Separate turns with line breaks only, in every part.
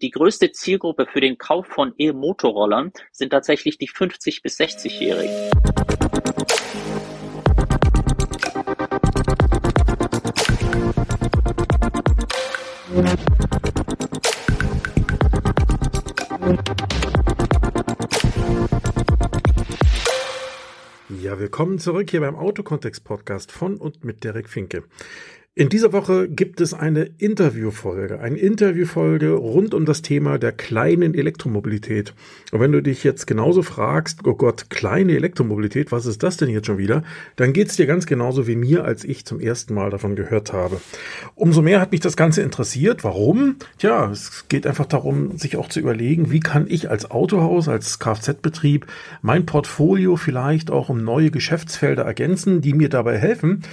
Die größte Zielgruppe für den Kauf von E-Motorrollern sind tatsächlich die 50 bis 60-Jährigen.
Ja, willkommen zurück hier beim Autokontext-Podcast von und mit Derek Finke. In dieser Woche gibt es eine Interviewfolge, eine Interviewfolge rund um das Thema der kleinen Elektromobilität. Und wenn du dich jetzt genauso fragst, oh Gott, kleine Elektromobilität, was ist das denn jetzt schon wieder? Dann geht's dir ganz genauso wie mir, als ich zum ersten Mal davon gehört habe. Umso mehr hat mich das Ganze interessiert. Warum? Tja, es geht einfach darum, sich auch zu überlegen, wie kann ich als Autohaus, als Kfz-Betrieb mein Portfolio vielleicht auch um neue Geschäftsfelder ergänzen, die mir dabei helfen,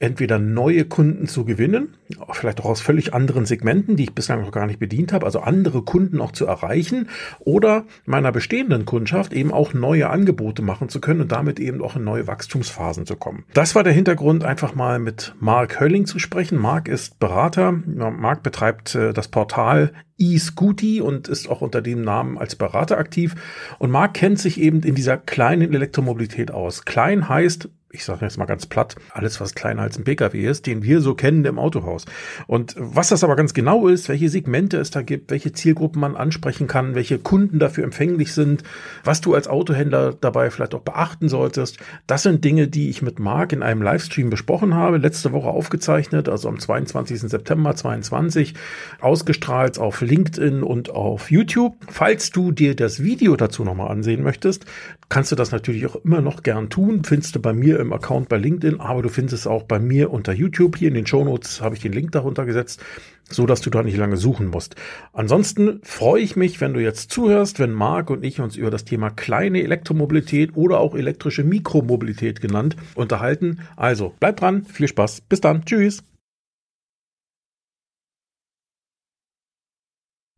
entweder neue Kunden zu gewinnen, vielleicht auch aus völlig anderen Segmenten, die ich bislang noch gar nicht bedient habe, also andere Kunden auch zu erreichen oder meiner bestehenden Kundschaft eben auch neue Angebote machen zu können und damit eben auch in neue Wachstumsphasen zu kommen. Das war der Hintergrund, einfach mal mit Mark Hölling zu sprechen. Mark ist Berater. Mark betreibt äh, das Portal eScooty und ist auch unter dem Namen als Berater aktiv. Und Mark kennt sich eben in dieser kleinen Elektromobilität aus. Klein heißt ich sage jetzt mal ganz platt, alles, was kleiner als ein Pkw ist, den wir so kennen im Autohaus. Und was das aber ganz genau ist, welche Segmente es da gibt, welche Zielgruppen man ansprechen kann, welche Kunden dafür empfänglich sind, was du als Autohändler dabei vielleicht auch beachten solltest, das sind Dinge, die ich mit Marc in einem Livestream besprochen habe, letzte Woche aufgezeichnet, also am 22. September 22, ausgestrahlt auf LinkedIn und auf YouTube. Falls du dir das Video dazu nochmal ansehen möchtest, kannst du das natürlich auch immer noch gern tun, findest du bei mir im Account bei LinkedIn, aber du findest es auch bei mir unter YouTube. Hier in den Shownotes habe ich den Link darunter gesetzt, so dass du da nicht lange suchen musst. Ansonsten freue ich mich, wenn du jetzt zuhörst, wenn Marc und ich uns über das Thema kleine Elektromobilität oder auch elektrische Mikromobilität genannt unterhalten. Also bleib dran, viel Spaß, bis dann, tschüss.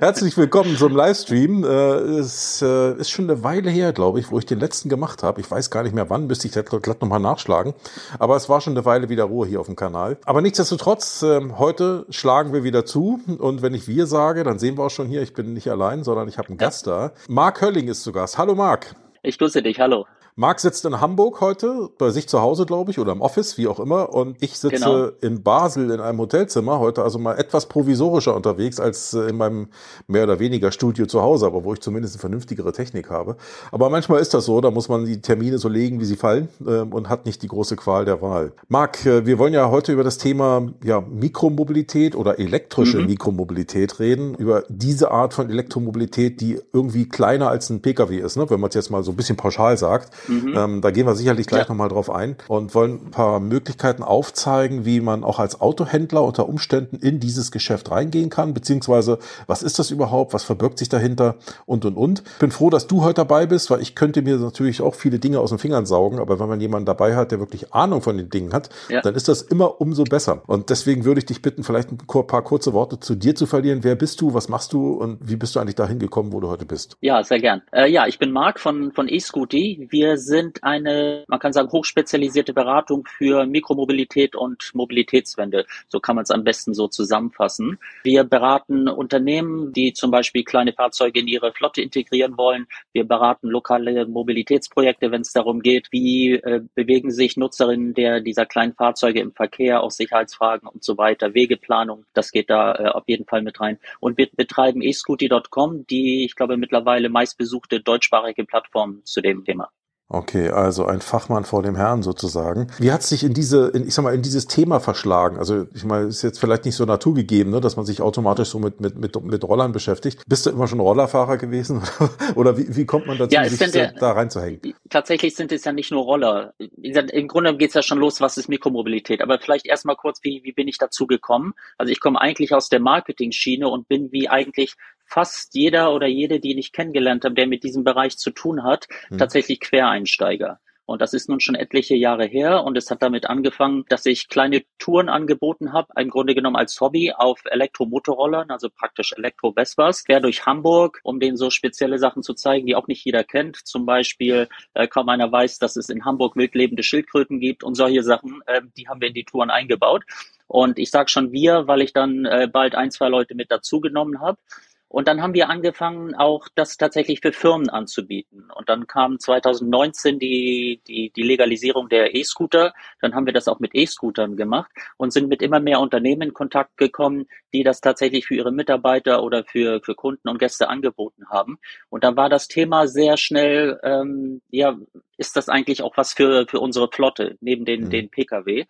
Herzlich willkommen zum Livestream. Äh, es äh, ist schon eine Weile her, glaube ich, wo ich den letzten gemacht habe. Ich weiß gar nicht mehr wann, müsste ich glatt nochmal nachschlagen. Aber es war schon eine Weile wieder Ruhe hier auf dem Kanal. Aber nichtsdestotrotz, äh, heute schlagen wir wieder zu. Und wenn ich wir sage, dann sehen wir auch schon hier, ich bin nicht allein, sondern ich habe einen Gast da. Marc Hölling ist zu Gast. Hallo Marc.
Ich grüße dich, hallo.
Marc sitzt in Hamburg heute, bei sich zu Hause, glaube ich, oder im Office, wie auch immer. Und ich sitze genau. in Basel in einem Hotelzimmer heute, also mal etwas provisorischer unterwegs als äh, in meinem mehr oder weniger Studio zu Hause, aber wo ich zumindest eine vernünftigere Technik habe. Aber manchmal ist das so, da muss man die Termine so legen, wie sie fallen ähm, und hat nicht die große Qual der Wahl. Marc, äh, wir wollen ja heute über das Thema ja, Mikromobilität oder elektrische mhm. Mikromobilität reden, über diese Art von Elektromobilität, die irgendwie kleiner als ein Pkw ist, ne? wenn man es jetzt mal so ein bisschen pauschal sagt. Mhm. Ähm, da gehen wir sicherlich gleich ja. nochmal drauf ein und wollen ein paar Möglichkeiten aufzeigen, wie man auch als Autohändler unter Umständen in dieses Geschäft reingehen kann, beziehungsweise was ist das überhaupt, was verbirgt sich dahinter und und und. Bin froh, dass du heute dabei bist, weil ich könnte mir natürlich auch viele Dinge aus den Fingern saugen, aber wenn man jemanden dabei hat, der wirklich Ahnung von den Dingen hat, ja. dann ist das immer umso besser. Und deswegen würde ich dich bitten, vielleicht ein paar kurze Worte zu dir zu verlieren. Wer bist du, was machst du und wie bist du eigentlich dahin gekommen, wo du heute bist?
Ja, sehr gern. Äh, ja, ich bin Marc von, von eScooty. Wir sind eine, man kann sagen, hochspezialisierte Beratung für Mikromobilität und Mobilitätswende. So kann man es am besten so zusammenfassen. Wir beraten Unternehmen, die zum Beispiel kleine Fahrzeuge in ihre Flotte integrieren wollen. Wir beraten lokale Mobilitätsprojekte, wenn es darum geht, wie äh, bewegen sich Nutzerinnen der dieser kleinen Fahrzeuge im Verkehr, auch Sicherheitsfragen und so weiter, Wegeplanung, das geht da äh, auf jeden Fall mit rein. Und wir betreiben escooty.com, die, ich glaube, mittlerweile meistbesuchte deutschsprachige Plattform zu dem Thema.
Okay, also ein Fachmann vor dem Herrn sozusagen. Wie hat es sich in diese, in, ich sag mal, in dieses Thema verschlagen? Also ich meine, ist jetzt vielleicht nicht so naturgegeben, ne, dass man sich automatisch so mit, mit, mit, mit Rollern beschäftigt. Bist du immer schon Rollerfahrer gewesen? oder wie, wie kommt man dazu, ja, sich ja, da reinzuhängen?
Tatsächlich sind es ja nicht nur Roller. Im Grunde geht es ja schon los, was ist Mikromobilität. Aber vielleicht erstmal kurz, wie, wie bin ich dazu gekommen? Also ich komme eigentlich aus der Marketing-Schiene und bin wie eigentlich fast jeder oder jede, die ich kennengelernt habe, der mit diesem Bereich zu tun hat, hm. tatsächlich Quereinsteiger. Und das ist nun schon etliche Jahre her. Und es hat damit angefangen, dass ich kleine Touren angeboten habe, im Grunde genommen als Hobby auf Elektromotorrollern, also praktisch Elektro-Vespas, quer durch Hamburg, um denen so spezielle Sachen zu zeigen, die auch nicht jeder kennt. Zum Beispiel äh, kaum einer weiß, dass es in Hamburg wildlebende Schildkröten gibt und solche Sachen, äh, die haben wir in die Touren eingebaut. Und ich sage schon wir, weil ich dann äh, bald ein, zwei Leute mit dazugenommen habe. Und dann haben wir angefangen, auch das tatsächlich für Firmen anzubieten. Und dann kam 2019 die, die, die Legalisierung der E-Scooter. Dann haben wir das auch mit E-Scootern gemacht und sind mit immer mehr Unternehmen in Kontakt gekommen, die das tatsächlich für ihre Mitarbeiter oder für, für Kunden und Gäste angeboten haben. Und dann war das Thema sehr schnell, ähm, ja, ist das eigentlich auch was für, für unsere Flotte neben den, mhm. den Pkw?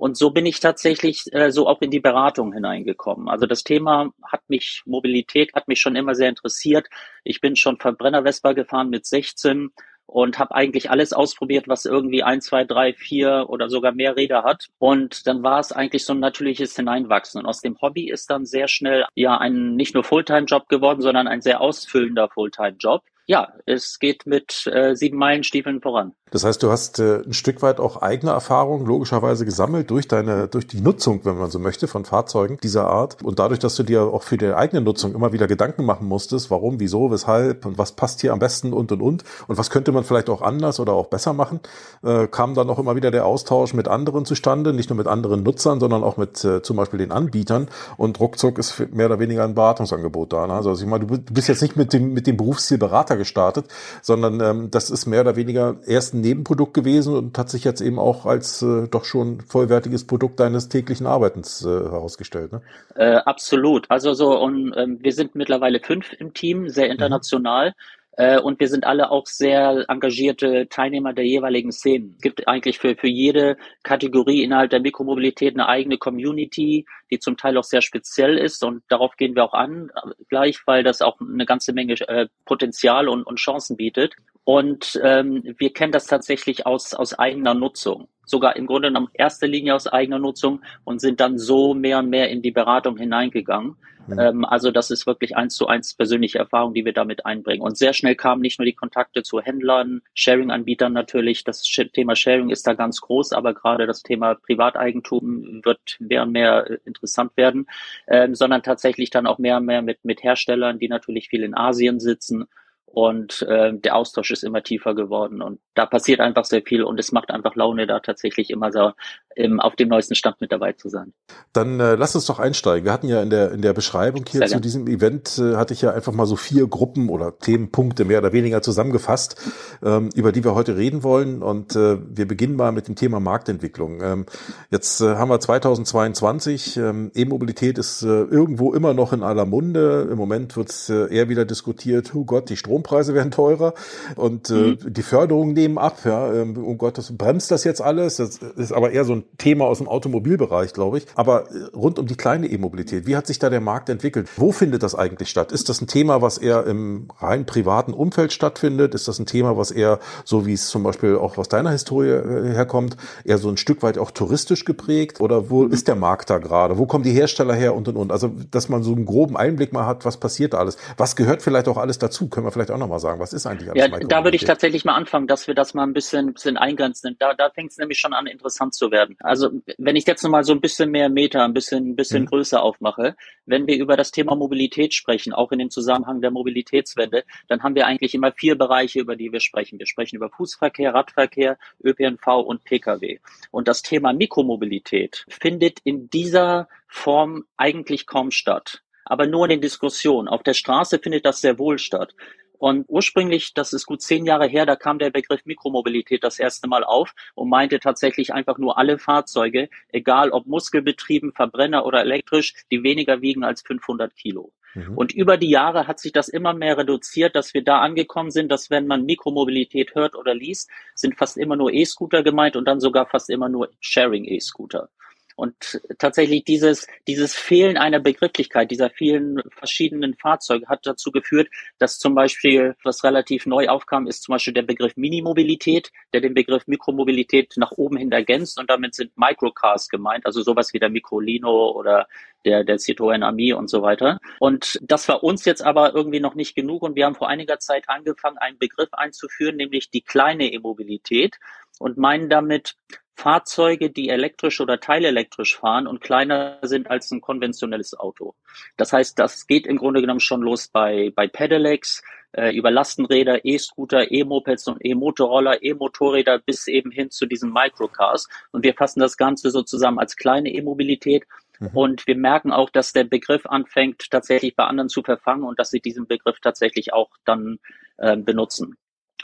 Und so bin ich tatsächlich äh, so auch in die Beratung hineingekommen. Also das Thema hat mich, Mobilität hat mich schon immer sehr interessiert. Ich bin schon Verbrenner Vespa gefahren mit 16 und habe eigentlich alles ausprobiert, was irgendwie ein, zwei, drei, vier oder sogar mehr Räder hat. Und dann war es eigentlich so ein natürliches Hineinwachsen. Und aus dem Hobby ist dann sehr schnell ja ein nicht nur Fulltime-Job geworden, sondern ein sehr ausfüllender Fulltime-Job ja, es geht mit äh, sieben Meilenstiefeln voran.
Das heißt, du hast äh, ein Stück weit auch eigene Erfahrungen logischerweise gesammelt durch deine, durch die Nutzung, wenn man so möchte, von Fahrzeugen dieser Art. Und dadurch, dass du dir auch für die eigene Nutzung immer wieder Gedanken machen musstest, warum, wieso, weshalb und was passt hier am besten und und und und was könnte man vielleicht auch anders oder auch besser machen, äh, kam dann auch immer wieder der Austausch mit anderen zustande, nicht nur mit anderen Nutzern, sondern auch mit äh, zum Beispiel den Anbietern. Und ruckzuck ist mehr oder weniger ein Beratungsangebot da. Ne? Also ich meine, du bist jetzt nicht mit dem mit dem Berufsziel Berater gestartet, sondern ähm, das ist mehr oder weniger erst ein Nebenprodukt gewesen und hat sich jetzt eben auch als äh, doch schon vollwertiges Produkt deines täglichen Arbeitens äh, herausgestellt. Ne?
Äh, absolut. Also so und ähm, wir sind mittlerweile fünf im Team, sehr mhm. international. Mhm. Und wir sind alle auch sehr engagierte Teilnehmer der jeweiligen Szenen. Es gibt eigentlich für, für jede Kategorie innerhalb der Mikromobilität eine eigene Community, die zum Teil auch sehr speziell ist. Und darauf gehen wir auch an, gleich, weil das auch eine ganze Menge äh, Potenzial und, und Chancen bietet. Und ähm, wir kennen das tatsächlich aus, aus eigener Nutzung. Sogar im Grunde genommen erster Linie aus eigener Nutzung und sind dann so mehr und mehr in die Beratung hineingegangen. Mhm. Ähm, also das ist wirklich eins zu eins persönliche Erfahrung, die wir damit einbringen. Und sehr schnell kamen nicht nur die Kontakte zu Händlern, Sharing-Anbietern natürlich. Das Thema Sharing ist da ganz groß, aber gerade das Thema Privateigentum wird mehr und mehr äh, interessant werden, ähm, sondern tatsächlich dann auch mehr und mehr mit, mit Herstellern, die natürlich viel in Asien sitzen und äh, der Austausch ist immer tiefer geworden und da passiert einfach sehr viel und es macht einfach Laune, da tatsächlich immer so ähm, auf dem neuesten Stand mit dabei zu sein.
Dann äh, lass uns doch einsteigen. Wir hatten ja in der in der Beschreibung hier sehr zu gern. diesem Event äh, hatte ich ja einfach mal so vier Gruppen oder Themenpunkte mehr oder weniger zusammengefasst, ähm, über die wir heute reden wollen und äh, wir beginnen mal mit dem Thema Marktentwicklung. Ähm, jetzt äh, haben wir 2022, ähm, E-Mobilität ist äh, irgendwo immer noch in aller Munde. Im Moment wird es äh, eher wieder diskutiert, oh Gott, die Strom Strompreise werden teurer und äh, mhm. die Förderungen nehmen ab. Ja, ähm, um Gottes bremst das jetzt alles. Das ist aber eher so ein Thema aus dem Automobilbereich, glaube ich. Aber äh, rund um die kleine E-Mobilität, wie hat sich da der Markt entwickelt? Wo findet das eigentlich statt? Ist das ein Thema, was eher im rein privaten Umfeld stattfindet? Ist das ein Thema, was eher so wie es zum Beispiel auch aus deiner Historie äh, herkommt, eher so ein Stück weit auch touristisch geprägt? Oder wo ist der Markt da gerade? Wo kommen die Hersteller her und und und? Also, dass man so einen groben Einblick mal hat, was passiert da alles? Was gehört vielleicht auch alles dazu? Können wir vielleicht vielleicht auch nochmal sagen. Was ist eigentlich
alles Ja, da würde ich tatsächlich mal anfangen, dass wir das mal ein bisschen, bisschen eingrenzen. Da, da fängt es nämlich schon an, interessant zu werden. Also wenn ich jetzt nochmal so ein bisschen mehr Meter, ein bisschen, ein bisschen mhm. größer aufmache, wenn wir über das Thema Mobilität sprechen, auch in dem Zusammenhang der Mobilitätswende, dann haben wir eigentlich immer vier Bereiche, über die wir sprechen. Wir sprechen über Fußverkehr, Radverkehr, ÖPNV und Pkw. Und das Thema Mikromobilität findet in dieser Form eigentlich kaum statt aber nur in den Diskussionen. Auf der Straße findet das sehr wohl statt. Und ursprünglich, das ist gut zehn Jahre her, da kam der Begriff Mikromobilität das erste Mal auf und meinte tatsächlich einfach nur alle Fahrzeuge, egal ob muskelbetrieben, Verbrenner oder elektrisch, die weniger wiegen als 500 Kilo. Mhm. Und über die Jahre hat sich das immer mehr reduziert, dass wir da angekommen sind, dass wenn man Mikromobilität hört oder liest, sind fast immer nur E-Scooter gemeint und dann sogar fast immer nur Sharing E-Scooter. Und tatsächlich dieses, dieses Fehlen einer Begrifflichkeit dieser vielen verschiedenen Fahrzeuge hat dazu geführt, dass zum Beispiel, was relativ neu aufkam, ist zum Beispiel der Begriff Minimobilität, der den Begriff Mikromobilität nach oben hin ergänzt. Und damit sind Microcars gemeint, also sowas wie der Microlino oder der, der Citroën Ami und so weiter. Und das war uns jetzt aber irgendwie noch nicht genug. Und wir haben vor einiger Zeit angefangen, einen Begriff einzuführen, nämlich die kleine E-Mobilität und meinen damit Fahrzeuge, die elektrisch oder teilelektrisch fahren und kleiner sind als ein konventionelles Auto. Das heißt, das geht im Grunde genommen schon los bei, bei Pedelecs, äh, über Lastenräder, E-Scooter, E-Mopeds und E-Motorroller, E-Motorräder bis eben hin zu diesen Microcars. Und wir fassen das Ganze so zusammen als kleine E-Mobilität Mhm. Und wir merken auch, dass der Begriff anfängt, tatsächlich bei anderen zu verfangen und dass sie diesen Begriff tatsächlich auch dann äh, benutzen.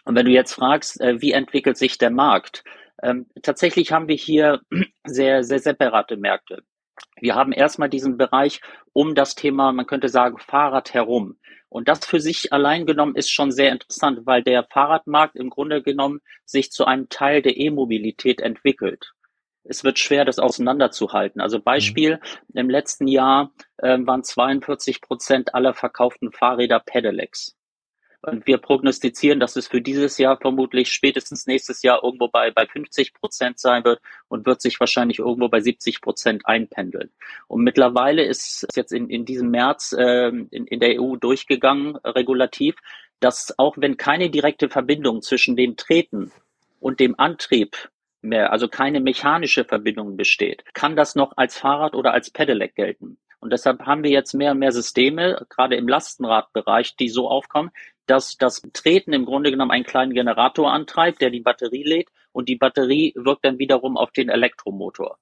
Und wenn du jetzt fragst, äh, wie entwickelt sich der Markt? Ähm, tatsächlich haben wir hier sehr, sehr separate Märkte. Wir haben erstmal diesen Bereich um das Thema, man könnte sagen, Fahrrad herum. Und das für sich allein genommen ist schon sehr interessant, weil der Fahrradmarkt im Grunde genommen sich zu einem Teil der E-Mobilität entwickelt. Es wird schwer, das auseinanderzuhalten. Also Beispiel, mhm. im letzten Jahr äh, waren 42 Prozent aller verkauften Fahrräder Pedelecs. Und wir prognostizieren, dass es für dieses Jahr vermutlich spätestens nächstes Jahr irgendwo bei, bei 50 Prozent sein wird und wird sich wahrscheinlich irgendwo bei 70 Prozent einpendeln. Und mittlerweile ist es jetzt in, in diesem März äh, in, in der EU durchgegangen, regulativ, dass auch wenn keine direkte Verbindung zwischen dem Treten und dem Antrieb mehr, also keine mechanische Verbindung besteht, kann das noch als Fahrrad oder als Pedelec gelten. Und deshalb haben wir jetzt mehr und mehr Systeme, gerade im Lastenradbereich, die so aufkommen, dass das Treten im Grunde genommen einen kleinen Generator antreibt, der die Batterie lädt und die Batterie wirkt dann wiederum auf den Elektromotor.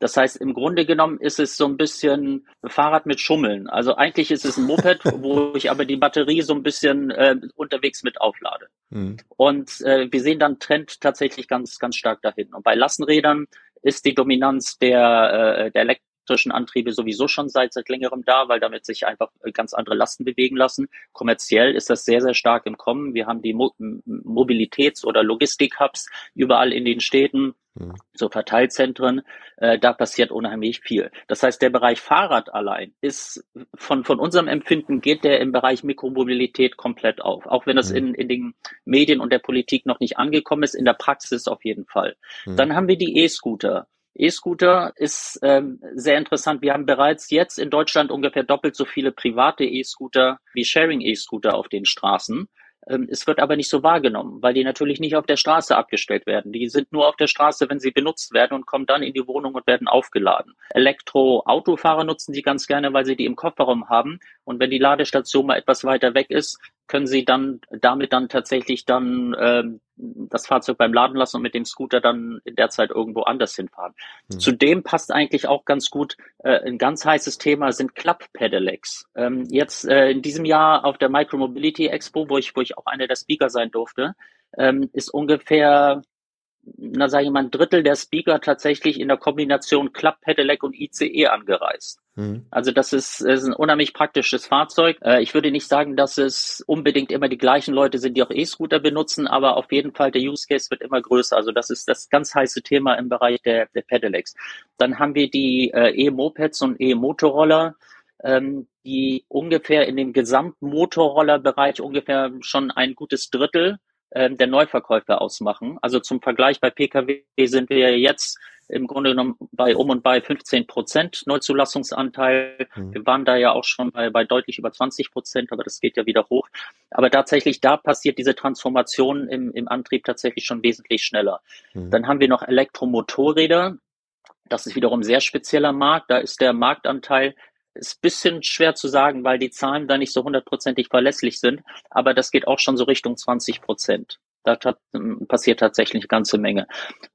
Das heißt, im Grunde genommen ist es so ein bisschen Fahrrad mit Schummeln. Also eigentlich ist es ein Moped, wo ich aber die Batterie so ein bisschen äh, unterwegs mit auflade. Mhm. Und äh, wir sehen dann Trend tatsächlich ganz, ganz stark dahin. Und bei Lastenrädern ist die Dominanz der, äh, der Elektro elektrischen Antriebe sowieso schon seit, seit längerem da, weil damit sich einfach äh, ganz andere Lasten bewegen lassen. Kommerziell ist das sehr, sehr stark im Kommen. Wir haben die Mo Mobilitäts- oder Logistik-Hubs überall in den Städten, mhm. so Verteilzentren. Äh, da passiert unheimlich viel. Das heißt, der Bereich Fahrrad allein ist von, von unserem Empfinden geht der im Bereich Mikromobilität komplett auf. Auch wenn das mhm. in, in den Medien und der Politik noch nicht angekommen ist, in der Praxis auf jeden Fall. Mhm. Dann haben wir die E-Scooter. E-Scooter ist ähm, sehr interessant. Wir haben bereits jetzt in Deutschland ungefähr doppelt so viele private E-Scooter wie Sharing E-Scooter auf den Straßen. Ähm, es wird aber nicht so wahrgenommen, weil die natürlich nicht auf der Straße abgestellt werden. Die sind nur auf der Straße, wenn sie benutzt werden und kommen dann in die Wohnung und werden aufgeladen. Elektro-Autofahrer nutzen die ganz gerne, weil sie die im Kofferraum haben. Und wenn die Ladestation mal etwas weiter weg ist, können Sie dann damit dann tatsächlich dann ähm, das Fahrzeug beim Laden lassen und mit dem Scooter dann in der Zeit irgendwo anders hinfahren. Mhm. Zudem passt eigentlich auch ganz gut äh, ein ganz heißes Thema sind Club-Pedelecs. Ähm, jetzt äh, in diesem Jahr auf der Micromobility Expo, wo ich wo ich auch einer der Speaker sein durfte, ähm, ist ungefähr na sage ich mal, ein Drittel der Speaker tatsächlich in der Kombination Club Pedelec und ICE angereist. Mhm. Also das ist, ist ein unheimlich praktisches Fahrzeug. Äh, ich würde nicht sagen, dass es unbedingt immer die gleichen Leute sind, die auch E-Scooter benutzen, aber auf jeden Fall der Use Case wird immer größer. Also das ist das ganz heiße Thema im Bereich der, der Pedelecs. Dann haben wir die äh, E-Mopeds und E-Motorroller ähm, die ungefähr in dem gesamten Motorrollerbereich ungefähr schon ein gutes Drittel ähm, der Neuverkäufe ausmachen. Also zum Vergleich bei Pkw sind wir jetzt im Grunde genommen bei um und bei 15 Prozent Neuzulassungsanteil. Mhm. Wir waren da ja auch schon bei, bei deutlich über 20 Prozent, aber das geht ja wieder hoch. Aber tatsächlich da passiert diese Transformation im, im Antrieb tatsächlich schon wesentlich schneller. Mhm. Dann haben wir noch Elektromotorräder. Das ist wiederum sehr spezieller Markt. Da ist der Marktanteil ist bisschen schwer zu sagen, weil die Zahlen da nicht so hundertprozentig verlässlich sind, aber das geht auch schon so Richtung 20 Prozent. Da ähm, passiert tatsächlich eine ganze Menge.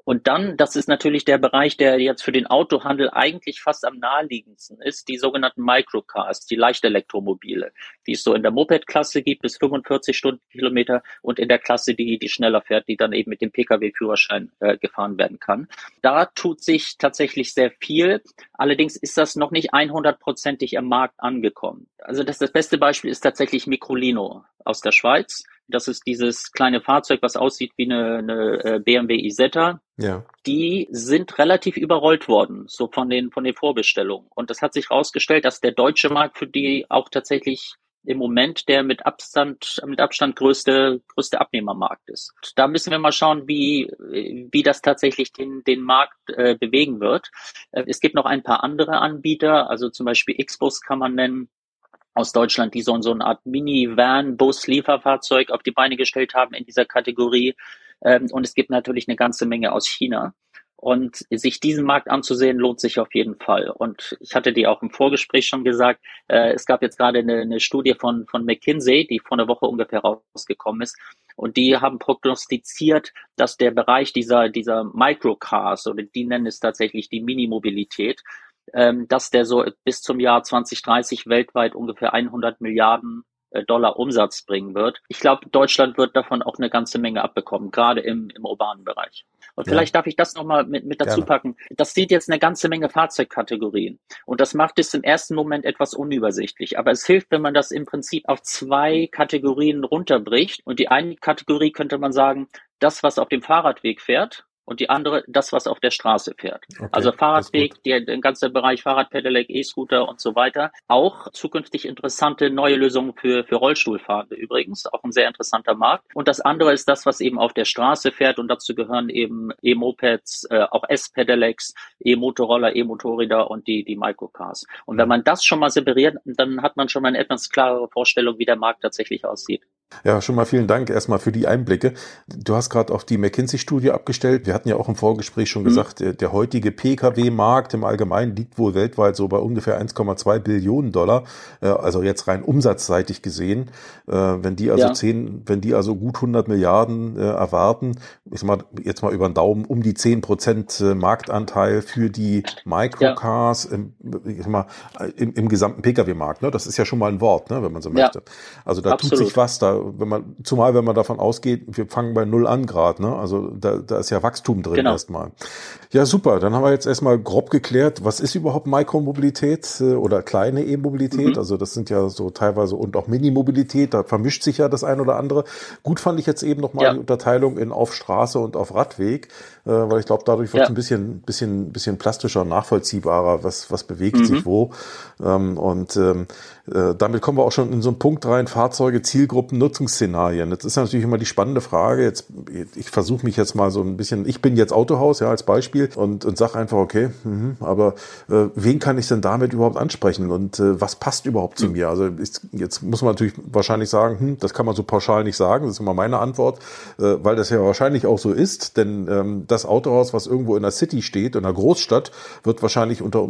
Und dann, das ist natürlich der Bereich, der jetzt für den Autohandel eigentlich fast am naheliegendsten ist, die sogenannten Microcars, die Leichtelektromobile, die es so in der Moped-Klasse gibt bis 45 Stundenkilometer und in der Klasse, die, die schneller fährt, die dann eben mit dem Pkw-Führerschein äh, gefahren werden kann. Da tut sich tatsächlich sehr viel. Allerdings ist das noch nicht 100%ig im Markt angekommen. Also das, das beste Beispiel ist tatsächlich Microlino aus der Schweiz das ist dieses kleine Fahrzeug, was aussieht wie eine, eine äh, BMW Isetta. Ja. Die sind relativ überrollt worden, so von den, von den Vorbestellungen. Und das hat sich herausgestellt, dass der deutsche Markt für die auch tatsächlich im Moment der mit Abstand, mit Abstand größte, größte Abnehmermarkt ist. Da müssen wir mal schauen, wie, wie das tatsächlich den, den Markt äh, bewegen wird. Äh, es gibt noch ein paar andere Anbieter, also zum Beispiel Xbus kann man nennen, aus Deutschland, die so, so eine Art Mini-Van, Bus, Lieferfahrzeug auf die Beine gestellt haben in dieser Kategorie. Ähm, und es gibt natürlich eine ganze Menge aus China. Und sich diesen Markt anzusehen, lohnt sich auf jeden Fall. Und ich hatte dir auch im Vorgespräch schon gesagt, äh, es gab jetzt gerade eine, eine Studie von, von McKinsey, die vor einer Woche ungefähr rausgekommen ist. Und die haben prognostiziert, dass der Bereich dieser, dieser Microcars, oder die nennen es tatsächlich die Minimobilität, ähm, dass der so bis zum Jahr 2030 weltweit ungefähr 100 Milliarden äh, Dollar Umsatz bringen wird. Ich glaube, Deutschland wird davon auch eine ganze Menge abbekommen, gerade im, im urbanen Bereich. Und vielleicht ja. darf ich das nochmal mit, mit dazu Gerne. packen. Das sind jetzt eine ganze Menge Fahrzeugkategorien. Und das macht es im ersten Moment etwas unübersichtlich. Aber es hilft, wenn man das im Prinzip auf zwei Kategorien runterbricht. Und die eine Kategorie könnte man sagen, das, was auf dem Fahrradweg fährt, und die andere das, was auf der Straße fährt. Okay, also Fahrradweg, der, der ganze Bereich Fahrradpedelec, E-Scooter und so weiter. Auch zukünftig interessante neue Lösungen für, für Rollstuhlfahrende übrigens, auch ein sehr interessanter Markt. Und das andere ist das, was eben auf der Straße fährt und dazu gehören eben E-Mopeds, äh, auch S-Pedelecs, E-Motorroller, E-Motorräder und die, die Microcars. Und wenn mhm. man das schon mal separiert, dann hat man schon mal eine etwas klarere Vorstellung, wie der Markt tatsächlich aussieht.
Ja, schon mal vielen Dank erstmal für die Einblicke. Du hast gerade auf die McKinsey-Studie abgestellt. Wir hatten ja auch im Vorgespräch schon mhm. gesagt, der, der heutige Pkw-Markt im Allgemeinen liegt wohl weltweit so bei ungefähr 1,2 Billionen Dollar. Äh, also jetzt rein umsatzseitig gesehen. Äh, wenn die also ja. zehn, wenn die also gut 100 Milliarden äh, erwarten, ich sag mal jetzt mal über den Daumen um die 10 Prozent Marktanteil für die Microcars ja. im, ich sag mal, im, im gesamten Pkw-Markt. Ne? Das ist ja schon mal ein Wort, ne? wenn man so möchte. Ja. Also da Absolut. tut sich was. Da wenn man, zumal wenn man davon ausgeht, wir fangen bei null an Grad, ne? Also da, da ist ja Wachstum drin genau. erstmal. Ja, super. Dann haben wir jetzt erstmal grob geklärt, was ist überhaupt Mikromobilität äh, oder kleine E-Mobilität? Mhm. Also das sind ja so teilweise und auch Minimobilität, da vermischt sich ja das ein oder andere. Gut fand ich jetzt eben nochmal ja. die Unterteilung in auf Straße und auf Radweg, äh, weil ich glaube, dadurch wird es ja. ein bisschen, bisschen, bisschen plastischer, nachvollziehbarer, was, was bewegt mhm. sich wo. Ähm, und ähm, äh, damit kommen wir auch schon in so einen Punkt rein, Fahrzeuge, Zielgruppen, Nutzungsszenarien. Jetzt ist natürlich immer die spannende Frage, jetzt, ich versuche mich jetzt mal so ein bisschen, ich bin jetzt Autohaus, ja, als Beispiel und, und sage einfach, okay, mh, aber äh, wen kann ich denn damit überhaupt ansprechen und äh, was passt überhaupt zu mir? Also ist, jetzt muss man natürlich wahrscheinlich sagen, hm, das kann man so pauschal nicht sagen, das ist immer meine Antwort, äh, weil das ja wahrscheinlich auch so ist, denn ähm, das Autohaus, was irgendwo in der City steht, in einer Großstadt, wird wahrscheinlich unter äh,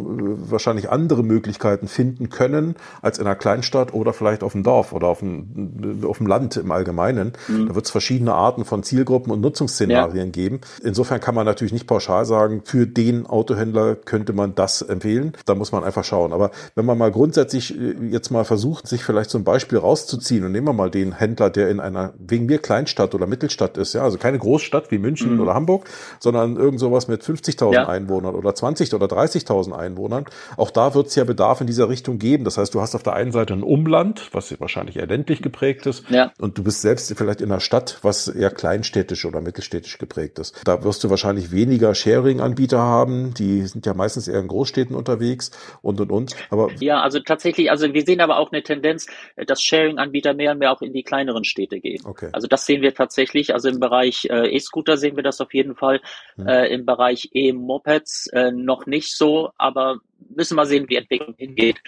wahrscheinlich andere Möglichkeiten finden können als in in einer Kleinstadt oder vielleicht auf dem Dorf oder auf dem, auf dem Land im Allgemeinen. Mhm. Da wird es verschiedene Arten von Zielgruppen und Nutzungsszenarien ja. geben. Insofern kann man natürlich nicht pauschal sagen, für den Autohändler könnte man das empfehlen. Da muss man einfach schauen. Aber wenn man mal grundsätzlich äh, jetzt mal versucht, sich vielleicht so ein Beispiel rauszuziehen und nehmen wir mal den Händler, der in einer wegen mir Kleinstadt oder Mittelstadt ist, ja, also keine Großstadt wie München mhm. oder Hamburg, sondern irgend sowas mit 50.000 ja. Einwohnern oder 20 oder 30.000 Einwohnern. Auch da wird es ja Bedarf in dieser Richtung geben. Das heißt, du hast auf der einen Seite ein Umland, was wahrscheinlich eher ländlich geprägt ist. Ja. Und du bist selbst vielleicht in einer Stadt, was eher kleinstädtisch oder mittelstädtisch geprägt ist. Da wirst du wahrscheinlich weniger Sharing-Anbieter haben. Die sind ja meistens eher in Großstädten unterwegs und, und, und.
Aber ja, also tatsächlich, also wir sehen aber auch eine Tendenz, dass Sharing-Anbieter mehr und mehr auch in die kleineren Städte gehen. Okay. Also das sehen wir tatsächlich. Also im Bereich äh, E-Scooter sehen wir das auf jeden Fall. Hm. Äh, Im Bereich E-Mopeds äh, noch nicht so, aber müssen wir sehen, wie Entwicklung hingeht.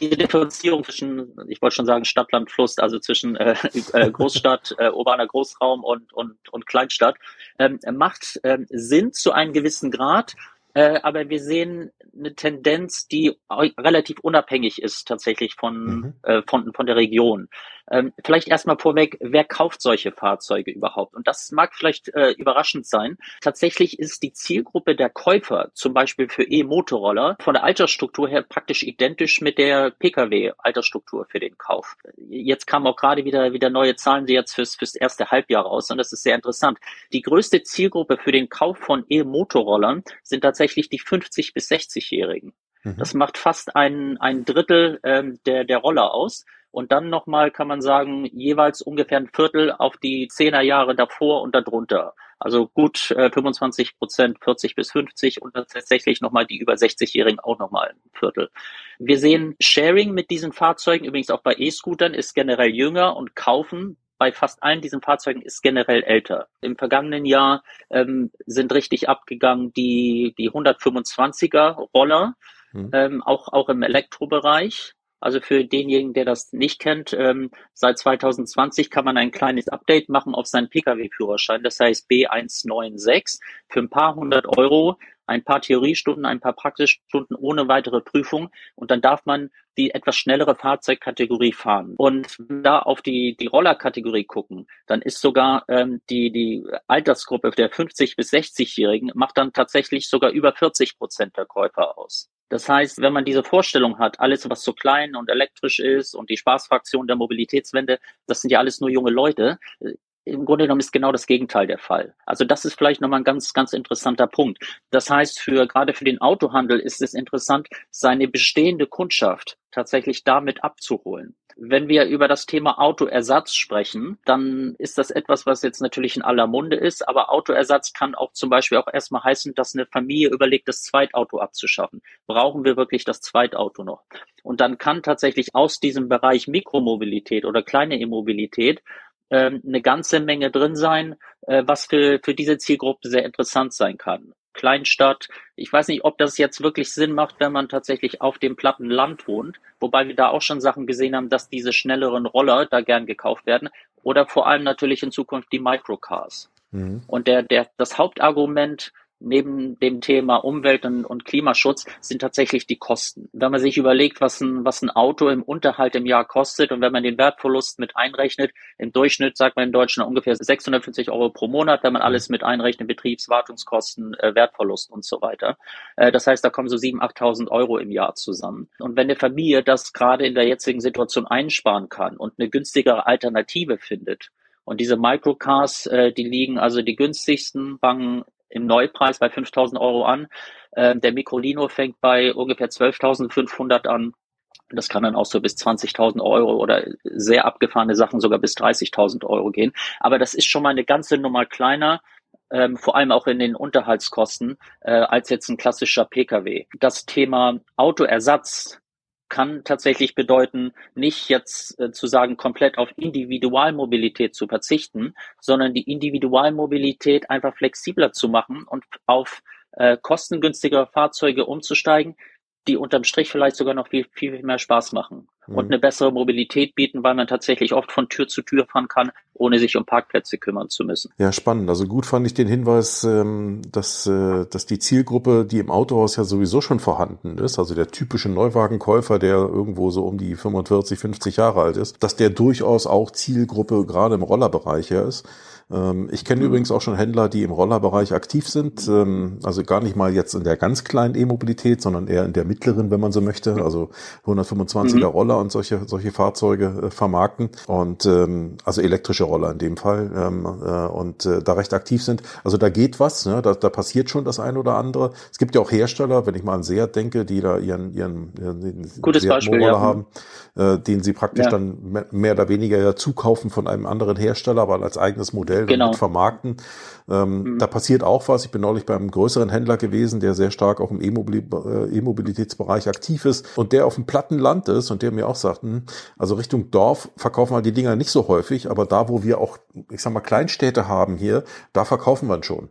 Die Differenzierung zwischen, ich wollte schon sagen, Stadt, Land, Fluss, also zwischen äh, äh, Großstadt, äh, urbaner Großraum und, und, und Kleinstadt, ähm, macht ähm, Sinn zu einem gewissen Grad. Äh, aber wir sehen eine Tendenz, die relativ unabhängig ist tatsächlich von, mhm. äh, von, von der Region. Ähm, vielleicht erstmal vorweg, wer kauft solche Fahrzeuge überhaupt? Und das mag vielleicht äh, überraschend sein. Tatsächlich ist die Zielgruppe der Käufer, zum Beispiel für E-Motorroller, von der Altersstruktur her praktisch identisch mit der Pkw-Altersstruktur für den Kauf. Jetzt kamen auch gerade wieder, wieder neue Zahlen, die jetzt fürs, fürs erste Halbjahr raus. Und das ist sehr interessant. Die größte Zielgruppe für den Kauf von E-Motorrollern sind tatsächlich die 50 bis 60-Jährigen. Mhm. Das macht fast ein, ein Drittel ähm, der, der Roller aus. Und dann nochmal kann man sagen, jeweils ungefähr ein Viertel auf die Zehnerjahre davor und darunter. Also gut äh, 25 Prozent, 40 bis 50 und tatsächlich nochmal die über 60-Jährigen auch nochmal ein Viertel. Wir sehen Sharing mit diesen Fahrzeugen, übrigens auch bei E-Scootern, ist generell jünger und kaufen bei fast allen diesen Fahrzeugen ist generell älter. Im vergangenen Jahr ähm, sind richtig abgegangen die, die 125er Roller, mhm. ähm, auch, auch im Elektrobereich. Also für denjenigen, der das nicht kennt, ähm, seit 2020 kann man ein kleines Update machen auf seinen Pkw-Führerschein. Das heißt B196. Für ein paar hundert Euro ein paar Theoriestunden, ein paar Praxisstunden ohne weitere Prüfung und dann darf man die etwas schnellere Fahrzeugkategorie fahren. Und da auf die, die Rollerkategorie gucken, dann ist sogar ähm, die, die Altersgruppe der 50 bis 60-Jährigen macht dann tatsächlich sogar über 40 Prozent der Käufer aus. Das heißt, wenn man diese Vorstellung hat, alles, was so klein und elektrisch ist und die Spaßfraktion der Mobilitätswende, das sind ja alles nur junge Leute, im Grunde genommen ist genau das Gegenteil der Fall. Also das ist vielleicht nochmal ein ganz, ganz interessanter Punkt. Das heißt, für, gerade für den Autohandel ist es interessant, seine bestehende Kundschaft tatsächlich damit abzuholen. Wenn wir über das Thema Autoersatz sprechen, dann ist das etwas, was jetzt natürlich in aller Munde ist, aber Autoersatz kann auch zum Beispiel auch erstmal heißen, dass eine Familie überlegt, das Zweitauto abzuschaffen. Brauchen wir wirklich das Zweitauto noch? Und dann kann tatsächlich aus diesem Bereich Mikromobilität oder kleine Immobilität ähm, eine ganze Menge drin sein, äh, was für, für diese Zielgruppe sehr interessant sein kann. Kleinstadt. Ich weiß nicht, ob das jetzt wirklich Sinn macht, wenn man tatsächlich auf dem platten Land wohnt, wobei wir da auch schon Sachen gesehen haben, dass diese schnelleren Roller da gern gekauft werden oder vor allem natürlich in Zukunft die Microcars. Mhm. Und der, der, das Hauptargument neben dem Thema Umwelt und, und, Klimaschutz sind tatsächlich die Kosten. Wenn man sich überlegt, was ein, was ein Auto im Unterhalt im Jahr kostet und wenn man den Wertverlust mit einrechnet, im Durchschnitt sagt man in Deutschland ungefähr 650 Euro pro Monat, wenn man alles mit einrechnet, Betriebswartungskosten, äh, Wertverlust und so weiter. Äh, das heißt, da kommen so 7.000, 8.000 Euro im Jahr zusammen. Und wenn eine Familie das gerade in der jetzigen Situation einsparen kann und eine günstigere Alternative findet, und diese Microcars, äh, die liegen also die günstigsten, fangen im Neupreis bei 5.000 Euro an. Ähm, der Microlino fängt bei ungefähr 12.500 an. Das kann dann auch so bis 20.000 Euro oder sehr abgefahrene Sachen sogar bis 30.000 Euro gehen. Aber das ist schon mal eine ganze Nummer kleiner. Ähm, vor allem auch in den Unterhaltskosten, äh, als jetzt ein klassischer Pkw. Das Thema Autoersatz kann tatsächlich bedeuten, nicht jetzt äh, zu sagen, komplett auf Individualmobilität zu verzichten, sondern die Individualmobilität einfach flexibler zu machen und auf äh, kostengünstigere Fahrzeuge umzusteigen, die unterm Strich vielleicht sogar noch viel, viel mehr Spaß machen mhm. und eine bessere Mobilität bieten, weil man tatsächlich oft von Tür zu Tür fahren kann, ohne sich um Parkplätze kümmern zu müssen.
Ja, spannend. Also gut fand ich den Hinweis, ähm, dass, äh, dass die Zielgruppe, die im Autohaus ja sowieso schon vorhanden ist, also der typische Neuwagenkäufer, der irgendwo so um die 45, 50 Jahre alt ist, dass der durchaus auch Zielgruppe gerade im Rollerbereich ja ist. Ähm, ich kenne mhm. übrigens auch schon Händler, die im Rollerbereich aktiv sind, ähm, also gar nicht mal jetzt in der ganz kleinen E-Mobilität, sondern eher in der mittleren, wenn man so möchte, also 125er mhm. Roller und solche, solche Fahrzeuge äh, vermarkten und ähm, also elektrische Roller in dem Fall äh, und äh, da recht aktiv sind. Also da geht was, ne? da, da passiert schon das eine oder andere. Es gibt ja auch Hersteller, wenn ich mal an Seat denke, die da ihren, ihren, ihren
Gutes Seat Beispiel, ja.
haben, den sie praktisch ja. dann mehr oder weniger ja zukaufen von einem anderen Hersteller, aber als eigenes Modell genau. damit vermarkten. Ähm, mhm. Da passiert auch was. Ich bin neulich beim größeren Händler gewesen, der sehr stark auch im äh, E-Mobilitätsbereich aktiv ist und der auf dem platten Land ist und der mir auch sagt, hm, also Richtung Dorf verkaufen wir die Dinger nicht so häufig, aber da, wo wir auch, ich sag mal, Kleinstädte haben hier, da verkaufen wir schon.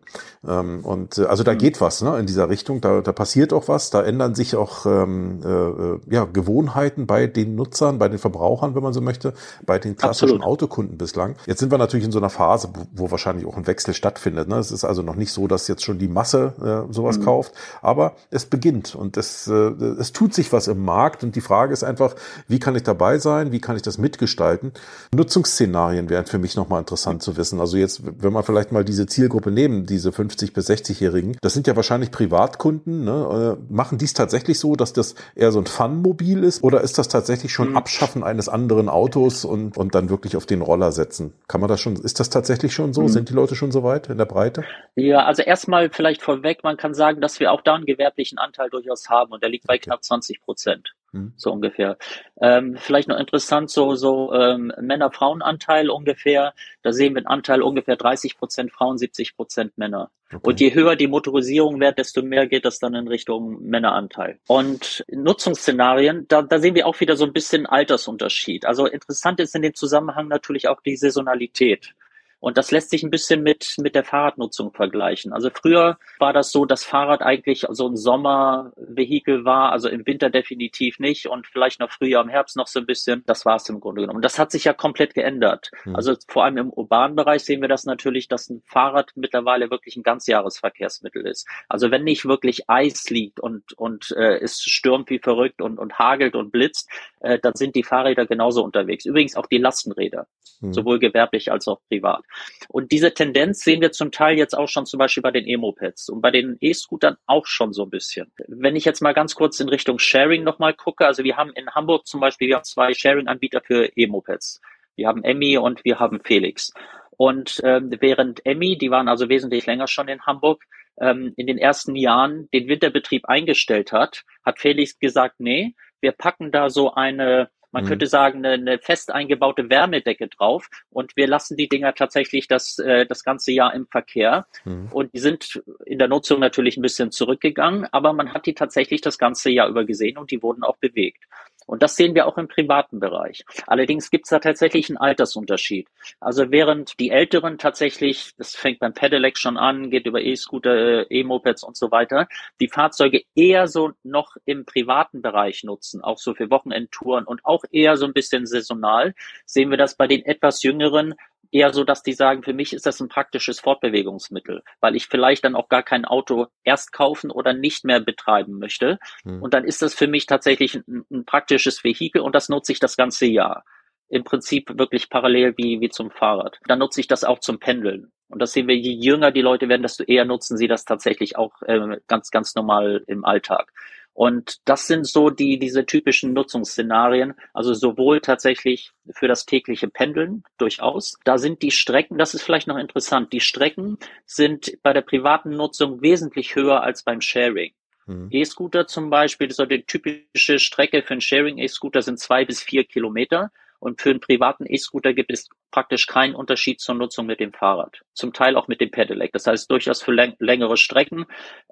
Ähm, und äh, also da mhm. geht was ne, in dieser Richtung, da, da passiert auch was, da ändern sich auch ähm, äh, äh ja, Gewohnheiten bei den Nutzern, bei den Verbrauchern, wenn man so möchte, bei den klassischen Absolut. Autokunden bislang. Jetzt sind wir natürlich in so einer Phase, wo wahrscheinlich auch ein Wechsel stattfindet. Ne? Es ist also noch nicht so, dass jetzt schon die Masse äh, sowas mhm. kauft, aber es beginnt und es, äh, es tut sich was im Markt und die Frage ist einfach, wie kann ich dabei sein, wie kann ich das mitgestalten? Nutzungsszenarien wären für mich nochmal interessant zu wissen. Also jetzt, wenn wir vielleicht mal diese Zielgruppe nehmen, diese 50 bis 60-Jährigen, das sind ja wahrscheinlich Privatkunden, ne? Äh, machen dies tatsächlich so, dass das eher so ein Fun-Mobil ist oder ist das tatsächlich schon mhm. Abschaffen eines anderen Autos und, und dann wirklich auf den Roller setzen? Kann man das schon, ist das tatsächlich tatsächlich schon so? Mhm. Sind die Leute schon so weit in der Breite?
Ja, also erstmal vielleicht vorweg, man kann sagen, dass wir auch da einen gewerblichen Anteil durchaus haben und der liegt bei okay. knapp 20 Prozent. Mhm. So ungefähr. Ähm, vielleicht noch interessant, so, so ähm, Männer-Frauen-Anteil ungefähr. Da sehen wir einen Anteil ungefähr 30 Prozent Frauen, 70 Prozent Männer. Okay. Und je höher die Motorisierung wird, desto mehr geht das dann in Richtung Männeranteil. Und Nutzungsszenarien, da, da sehen wir auch wieder so ein bisschen Altersunterschied. Also interessant ist in dem Zusammenhang natürlich auch die Saisonalität. Und das lässt sich ein bisschen mit, mit der Fahrradnutzung vergleichen. Also früher war das so, dass Fahrrad eigentlich so ein Sommervehikel war, also im Winter definitiv nicht und vielleicht noch Frühjahr, im Herbst noch so ein bisschen. Das war es im Grunde genommen. Und das hat sich ja komplett geändert. Mhm. Also vor allem im urbanen Bereich sehen wir das natürlich, dass ein Fahrrad mittlerweile wirklich ein Ganzjahresverkehrsmittel ist. Also wenn nicht wirklich Eis liegt und, und äh, es stürmt wie verrückt und, und hagelt und blitzt, äh, dann sind die Fahrräder genauso unterwegs. Übrigens auch die Lastenräder, mhm. sowohl gewerblich als auch privat. Und diese Tendenz sehen wir zum Teil jetzt auch schon zum Beispiel bei den E-Mopeds und bei den E-Scootern auch schon so ein bisschen. Wenn ich jetzt mal ganz kurz in Richtung Sharing nochmal gucke, also wir haben in Hamburg zum Beispiel, wir haben zwei Sharing-Anbieter für E-Mopeds. Wir haben Emmy und wir haben Felix. Und ähm, während Emmy, die waren also wesentlich länger schon in Hamburg, ähm, in den ersten Jahren den Winterbetrieb eingestellt hat, hat Felix gesagt, nee, wir packen da so eine man mhm. könnte sagen, eine, eine fest eingebaute Wärmedecke drauf und wir lassen die Dinger tatsächlich das, äh, das ganze Jahr im Verkehr. Mhm. Und die sind in der Nutzung natürlich ein bisschen zurückgegangen, aber man hat die tatsächlich das ganze Jahr über gesehen und die wurden auch bewegt. Und das sehen wir auch im privaten Bereich. Allerdings gibt es da tatsächlich einen Altersunterschied. Also während die Älteren tatsächlich, das fängt beim Pedelec schon an, geht über E-Scooter, äh, E-Mopeds und so weiter, die Fahrzeuge eher so noch im privaten Bereich nutzen, auch so für Wochenendtouren und auch eher so ein bisschen saisonal, sehen wir das bei den etwas jüngeren eher so, dass die sagen, für mich ist das ein praktisches Fortbewegungsmittel, weil ich vielleicht dann auch gar kein Auto erst kaufen oder nicht mehr betreiben möchte. Mhm. Und dann ist das für mich tatsächlich ein, ein, praktisches Vehikel und das nutze ich das ganze Jahr. Im Prinzip wirklich parallel wie, wie zum Fahrrad. Dann nutze ich das auch zum Pendeln. Und das sehen wir, je jünger die Leute werden, desto eher nutzen sie das tatsächlich auch äh, ganz, ganz normal im Alltag. Und das sind so die, diese typischen Nutzungsszenarien, also sowohl tatsächlich für das tägliche Pendeln durchaus. Da sind die Strecken, das ist vielleicht noch interessant, die Strecken sind bei der privaten Nutzung wesentlich höher als beim Sharing. Mhm. E-Scooter zum Beispiel, so die typische Strecke für einen Sharing-E-Scooter sind zwei bis vier Kilometer. Und für einen privaten E-Scooter gibt es praktisch keinen Unterschied zur Nutzung mit dem Fahrrad. Zum Teil auch mit dem Pedelec. Das heißt, durchaus für längere Strecken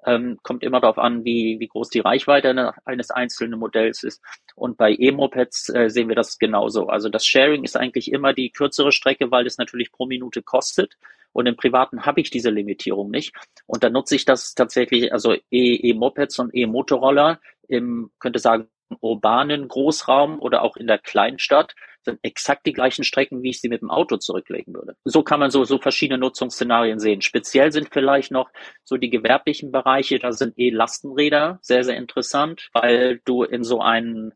ähm, kommt immer darauf an, wie, wie groß die Reichweite eines einzelnen Modells ist. Und bei E-Mopeds äh, sehen wir das genauso. Also das Sharing ist eigentlich immer die kürzere Strecke, weil es natürlich pro Minute kostet. Und im Privaten habe ich diese Limitierung nicht. Und dann nutze ich das tatsächlich, also E-Mopeds und E-Motorroller im, könnte sagen, urbanen Großraum oder auch in der Kleinstadt sind exakt die gleichen Strecken, wie ich sie mit dem Auto zurücklegen würde. So kann man so, so verschiedene Nutzungsszenarien sehen. Speziell sind vielleicht noch so die gewerblichen Bereiche, da sind eh Lastenräder sehr, sehr interessant, weil du in so einen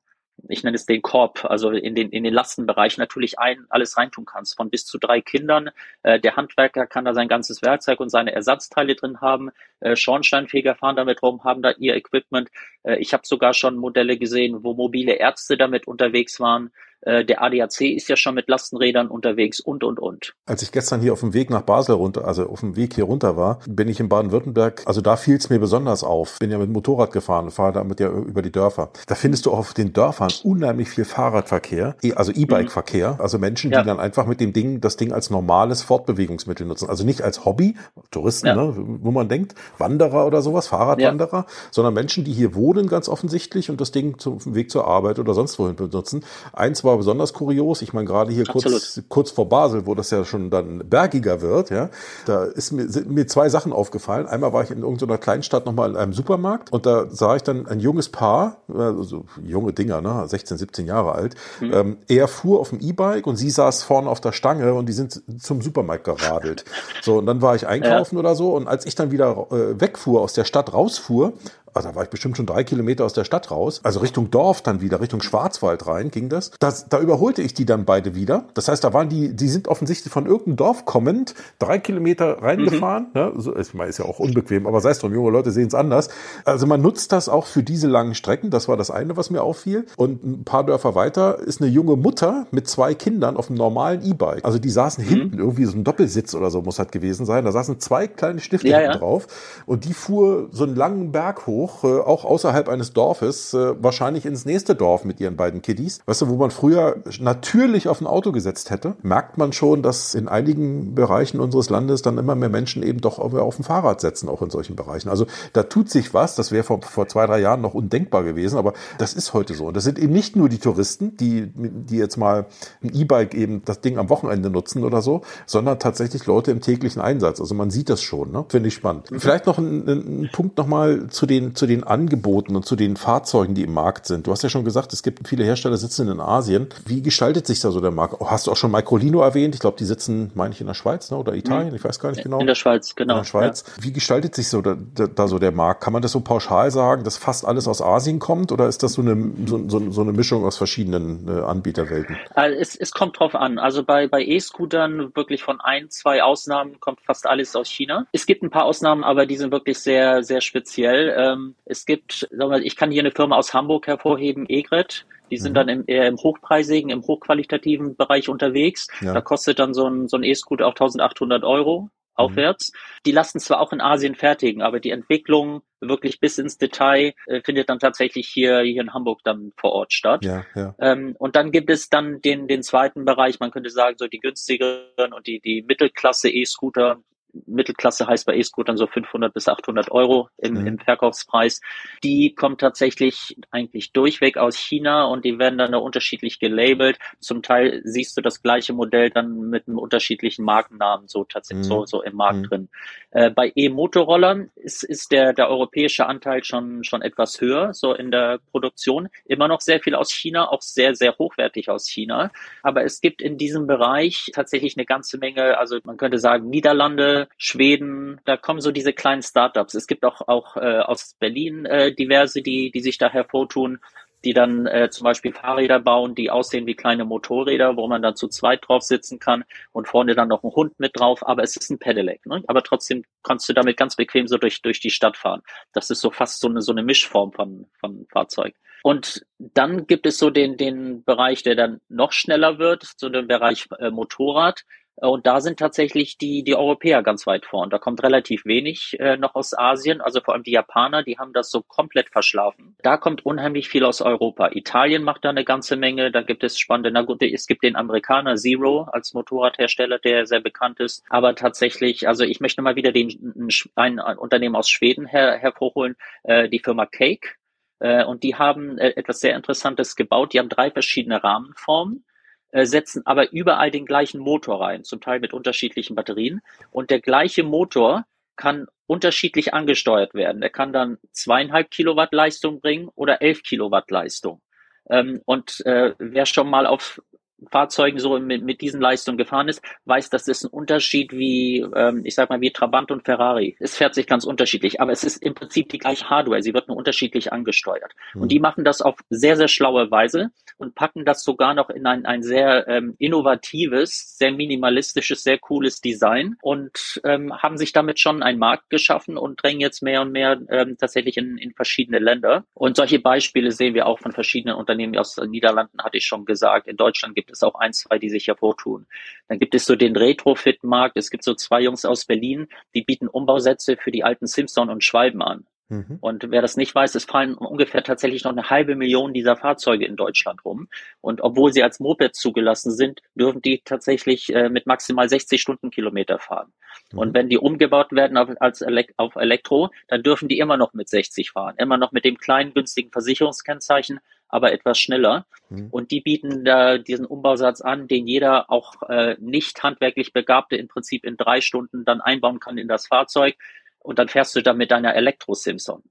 ich nenne es den Korb, also in den, in den Lastenbereich natürlich ein, alles reintun kannst, von bis zu drei Kindern. Äh, der Handwerker kann da sein ganzes Werkzeug und seine Ersatzteile drin haben. Äh, Schornsteinfeger fahren damit rum, haben da ihr Equipment. Äh, ich habe sogar schon Modelle gesehen, wo mobile Ärzte damit unterwegs waren. Äh, der ADAC ist ja schon mit Lastenrädern unterwegs und, und, und.
Als ich gestern hier auf dem Weg nach Basel runter, also auf dem Weg hier runter war, bin ich in Baden-Württemberg, also da fiel es mir besonders auf. Bin ja mit dem Motorrad gefahren, fahre damit ja über die Dörfer. Da findest du auf den Dörfern unheimlich viel Fahrradverkehr, e, also E-Bike-Verkehr, also Menschen, die ja. dann einfach mit dem Ding, das Ding als normales Fortbewegungsmittel nutzen. Also nicht als Hobby, Touristen, ja. ne, wo man denkt, Wanderer oder sowas, Fahrradwanderer, ja. sondern Menschen, die hier wohnen, ganz offensichtlich und das Ding zum Weg zur Arbeit oder sonst wohin benutzen. Ein, zwei war besonders kurios. Ich meine, gerade hier kurz, kurz vor Basel, wo das ja schon dann bergiger wird, ja, da ist mir, sind mir zwei Sachen aufgefallen. Einmal war ich in irgendeiner Kleinstadt nochmal in einem Supermarkt und da sah ich dann ein junges Paar, also junge Dinger, ne, 16, 17 Jahre alt. Mhm. Ähm, er fuhr auf dem E-Bike und sie saß vorne auf der Stange und die sind zum Supermarkt geradelt. So, und dann war ich einkaufen ja. oder so und als ich dann wieder äh, wegfuhr, aus der Stadt rausfuhr, also da war ich bestimmt schon drei Kilometer aus der Stadt raus, also Richtung Dorf dann wieder, Richtung Schwarzwald rein ging das. das. Da überholte ich die dann beide wieder. Das heißt, da waren die, die sind offensichtlich von irgendeinem Dorf kommend, drei Kilometer reingefahren. Mhm. Ne? So, ist, ist ja auch unbequem, aber sei es drum, junge Leute sehen es anders. Also man nutzt das auch für diese langen Strecken. Das war das eine, was mir auffiel. Und ein paar Dörfer weiter ist eine junge Mutter mit zwei Kindern auf einem normalen E-Bike. Also die saßen mhm. hinten, irgendwie so ein Doppelsitz oder so muss halt gewesen sein. Da saßen zwei kleine Stifte ja, ja. drauf und die fuhr so einen langen Berg hoch Anspruch, äh, auch außerhalb eines Dorfes, äh, wahrscheinlich ins nächste Dorf mit ihren beiden Kiddies. Weißt du, wo man früher natürlich auf ein Auto gesetzt hätte, merkt man schon, dass in einigen Bereichen unseres Landes dann immer mehr Menschen eben doch auf ein Fahrrad setzen, auch in solchen Bereichen. Also da tut sich was. Das wäre vor, vor zwei, drei Jahren noch undenkbar gewesen, aber das ist heute so. Und das sind eben nicht nur die Touristen, die, die jetzt mal ein E-Bike eben das Ding am Wochenende nutzen oder so, sondern tatsächlich Leute im täglichen Einsatz. Also man sieht das schon, ne? Finde ich spannend. Vielleicht noch ein, ein Punkt nochmal zu den, zu den Angeboten und zu den Fahrzeugen, die im Markt sind. Du hast ja schon gesagt, es gibt viele Hersteller sitzen in Asien. Wie gestaltet sich da so der Markt? Hast du auch schon Microlino erwähnt? Ich glaube, die sitzen, meine ich, in der Schweiz ne? oder Italien, ich weiß gar nicht genau.
In der Schweiz, genau. In
der Schweiz. Ja. Wie gestaltet sich so da, da, so der Markt? Kann man das so pauschal sagen, dass fast alles aus Asien kommt oder ist das so eine, so, so, so eine Mischung aus verschiedenen äh, Anbieterwelten?
Also es, es kommt drauf an. Also bei, bei E-Scootern wirklich von ein, zwei Ausnahmen kommt fast alles aus China. Es gibt ein paar Ausnahmen, aber die sind wirklich sehr, sehr speziell. Ähm, es gibt, sagen wir, ich kann hier eine Firma aus Hamburg hervorheben, Egret. Die sind mhm. dann im, eher im hochpreisigen, im hochqualitativen Bereich unterwegs. Ja. Da kostet dann so ein, so ein E-Scooter auch 1800 Euro aufwärts. Die lassen zwar auch in Asien fertigen, aber die Entwicklung wirklich bis ins Detail äh, findet dann tatsächlich hier, hier in Hamburg dann vor Ort statt. Ja, ja. Ähm, und dann gibt es dann den, den zweiten Bereich, man könnte sagen, so die günstigeren und die, die Mittelklasse E-Scooter, Mittelklasse heißt bei E-Scootern so 500 bis 800 Euro im, mhm. im Verkaufspreis. Die kommen tatsächlich eigentlich durchweg aus China und die werden dann da unterschiedlich gelabelt. Zum Teil siehst du das gleiche Modell dann mit einem unterschiedlichen Markennamen so tatsächlich mhm. so, so im Markt mhm. drin. Äh, bei E-Motorrollern ist, ist der, der europäische Anteil schon, schon etwas höher, so in der Produktion. Immer noch sehr viel aus China, auch sehr, sehr hochwertig aus China. Aber es gibt in diesem Bereich tatsächlich eine ganze Menge, also man könnte sagen Niederlande, Schweden, da kommen so diese kleinen Startups. Es gibt auch, auch äh, aus Berlin äh, diverse, die, die sich da hervortun, die dann äh, zum Beispiel Fahrräder bauen, die aussehen wie kleine Motorräder, wo man dann zu zweit drauf sitzen kann und vorne dann noch ein Hund mit drauf, aber es ist ein Pedelec. Ne? Aber trotzdem kannst du damit ganz bequem so durch, durch die Stadt fahren. Das ist so fast so eine, so eine Mischform von, von Fahrzeug. Und dann gibt es so den, den Bereich, der dann noch schneller wird, so den Bereich äh, Motorrad. Und da sind tatsächlich die, die Europäer ganz weit vorn. Da kommt relativ wenig äh, noch aus Asien, also vor allem die Japaner, die haben das so komplett verschlafen. Da kommt unheimlich viel aus Europa. Italien macht da eine ganze Menge, da gibt es spannende, na gut, es gibt den Amerikaner Zero als Motorradhersteller, der sehr bekannt ist. Aber tatsächlich, also ich möchte mal wieder den, ein, ein Unternehmen aus Schweden her, hervorholen, äh, die Firma Cake. Äh, und die haben äh, etwas sehr Interessantes gebaut. Die haben drei verschiedene Rahmenformen äh, setzen aber überall den gleichen Motor rein, zum Teil mit unterschiedlichen Batterien. Und der gleiche Motor kann unterschiedlich angesteuert werden. Er kann dann zweieinhalb Kilowatt Leistung bringen oder elf Kilowatt Leistung. Ähm, und äh, wer schon mal auf Fahrzeugen so mit, mit diesen Leistungen gefahren ist, weiß, dass das ein Unterschied wie, ähm, ich sag mal, wie Trabant und Ferrari. Es fährt sich ganz unterschiedlich, aber es ist im Prinzip die gleiche Hardware. Sie wird nur unterschiedlich angesteuert. Mhm. Und die machen das auf sehr, sehr schlaue Weise und packen das sogar noch in ein, ein sehr ähm, innovatives, sehr minimalistisches, sehr cooles Design und ähm, haben sich damit schon einen Markt geschaffen und drängen jetzt mehr und mehr ähm, tatsächlich in, in verschiedene Länder. Und solche Beispiele sehen wir auch von verschiedenen Unternehmen aus den Niederlanden, hatte ich schon gesagt. In Deutschland gibt es auch ein, zwei, die sich hervortun. Dann gibt es so den Retrofit-Markt. Es gibt so zwei Jungs aus Berlin, die bieten Umbausätze für die alten Simpson und Schwalben an. Mhm. Und wer das nicht weiß, es fallen ungefähr tatsächlich noch eine halbe Million dieser Fahrzeuge in Deutschland rum. Und obwohl sie als Moped zugelassen sind, dürfen die tatsächlich äh, mit maximal 60 Stundenkilometer fahren. Mhm. Und wenn die umgebaut werden auf, als Elek auf Elektro, dann dürfen die immer noch mit 60 fahren. Immer noch mit dem kleinen günstigen Versicherungskennzeichen, aber etwas schneller. Mhm. Und die bieten da diesen Umbausatz an, den jeder auch äh, nicht handwerklich Begabte im Prinzip in drei Stunden dann einbauen kann in das Fahrzeug. Und dann fährst du da mit deiner Elektro-Simpson.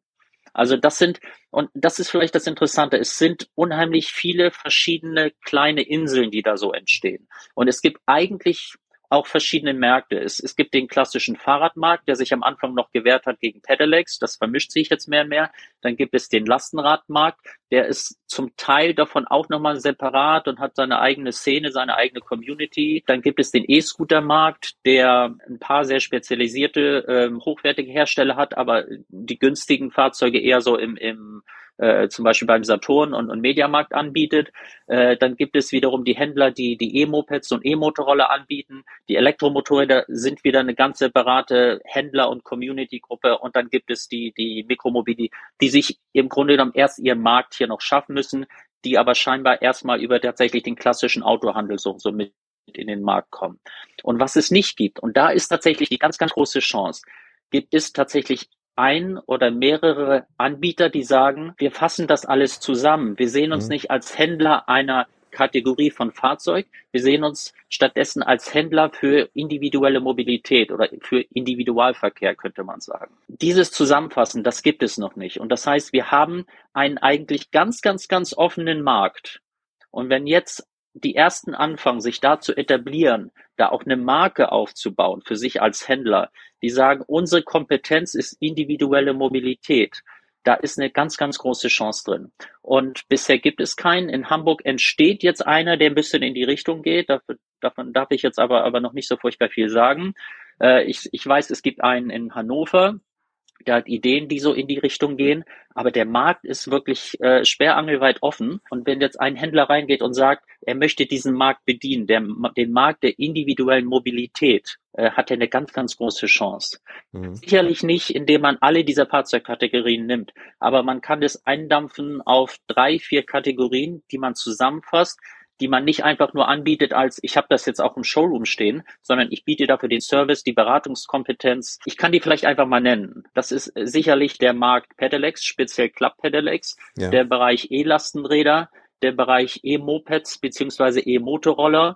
Also das sind, und das ist vielleicht das Interessante, es sind unheimlich viele verschiedene kleine Inseln, die da so entstehen. Und es gibt eigentlich auch verschiedene Märkte. Es, es gibt den klassischen Fahrradmarkt, der sich am Anfang noch gewehrt hat gegen Pedelecs. Das vermischt sich jetzt mehr und mehr. Dann gibt es den Lastenradmarkt, der ist zum Teil davon auch nochmal separat und hat seine eigene Szene, seine eigene Community. Dann gibt es den E-Scooter-Markt, der ein paar sehr spezialisierte, ähm, hochwertige Hersteller hat, aber die günstigen Fahrzeuge eher so im, im äh, zum Beispiel beim Saturn und, und Mediamarkt anbietet. Äh, dann gibt es wiederum die Händler, die die E-Mopeds und E-Motorroller anbieten. Die Elektromotorräder sind wieder eine ganz separate Händler- und Community-Gruppe. Und dann gibt es die, die Mikromobility, die sich im Grunde genommen erst ihren Markt hier noch schaffen müssen, die aber scheinbar erstmal über tatsächlich den klassischen Autohandel so, so mit in den Markt kommen. Und was es nicht gibt, und da ist tatsächlich die ganz, ganz große Chance, gibt es tatsächlich ein oder mehrere Anbieter, die sagen, wir fassen das alles zusammen. Wir sehen uns mhm. nicht als Händler einer Kategorie von Fahrzeug. Wir sehen uns stattdessen als Händler für individuelle Mobilität oder für Individualverkehr, könnte man sagen. Dieses Zusammenfassen, das gibt es noch nicht. Und das heißt, wir haben einen eigentlich ganz, ganz, ganz offenen Markt. Und wenn jetzt die ersten anfangen, sich da zu etablieren, da auch eine Marke aufzubauen für sich als Händler, die sagen, unsere Kompetenz ist individuelle Mobilität. Da ist eine ganz, ganz große Chance drin. Und bisher gibt es keinen. In Hamburg entsteht jetzt einer, der ein bisschen in die Richtung geht. Davon darf ich jetzt aber, aber noch nicht so furchtbar viel sagen. Äh, ich, ich weiß, es gibt einen in Hannover, der hat Ideen, die so in die Richtung gehen, aber der Markt ist wirklich äh, sperrangelweit offen. Und wenn jetzt ein Händler reingeht und sagt, er möchte diesen Markt bedienen, der, den Markt der individuellen Mobilität, äh, hat er eine ganz, ganz große Chance. Mhm. Sicherlich nicht, indem man alle dieser Fahrzeugkategorien nimmt, aber man kann es eindampfen auf drei, vier Kategorien, die man zusammenfasst, die man nicht einfach nur anbietet als, ich habe das jetzt auch im Showroom stehen, sondern ich biete dafür den Service, die Beratungskompetenz. Ich kann die vielleicht einfach mal nennen. Das ist sicherlich der Markt Pedelecs, speziell Club Pedelecs, ja. der Bereich E-Lastenräder, der Bereich E-Mopeds beziehungsweise E-Motorroller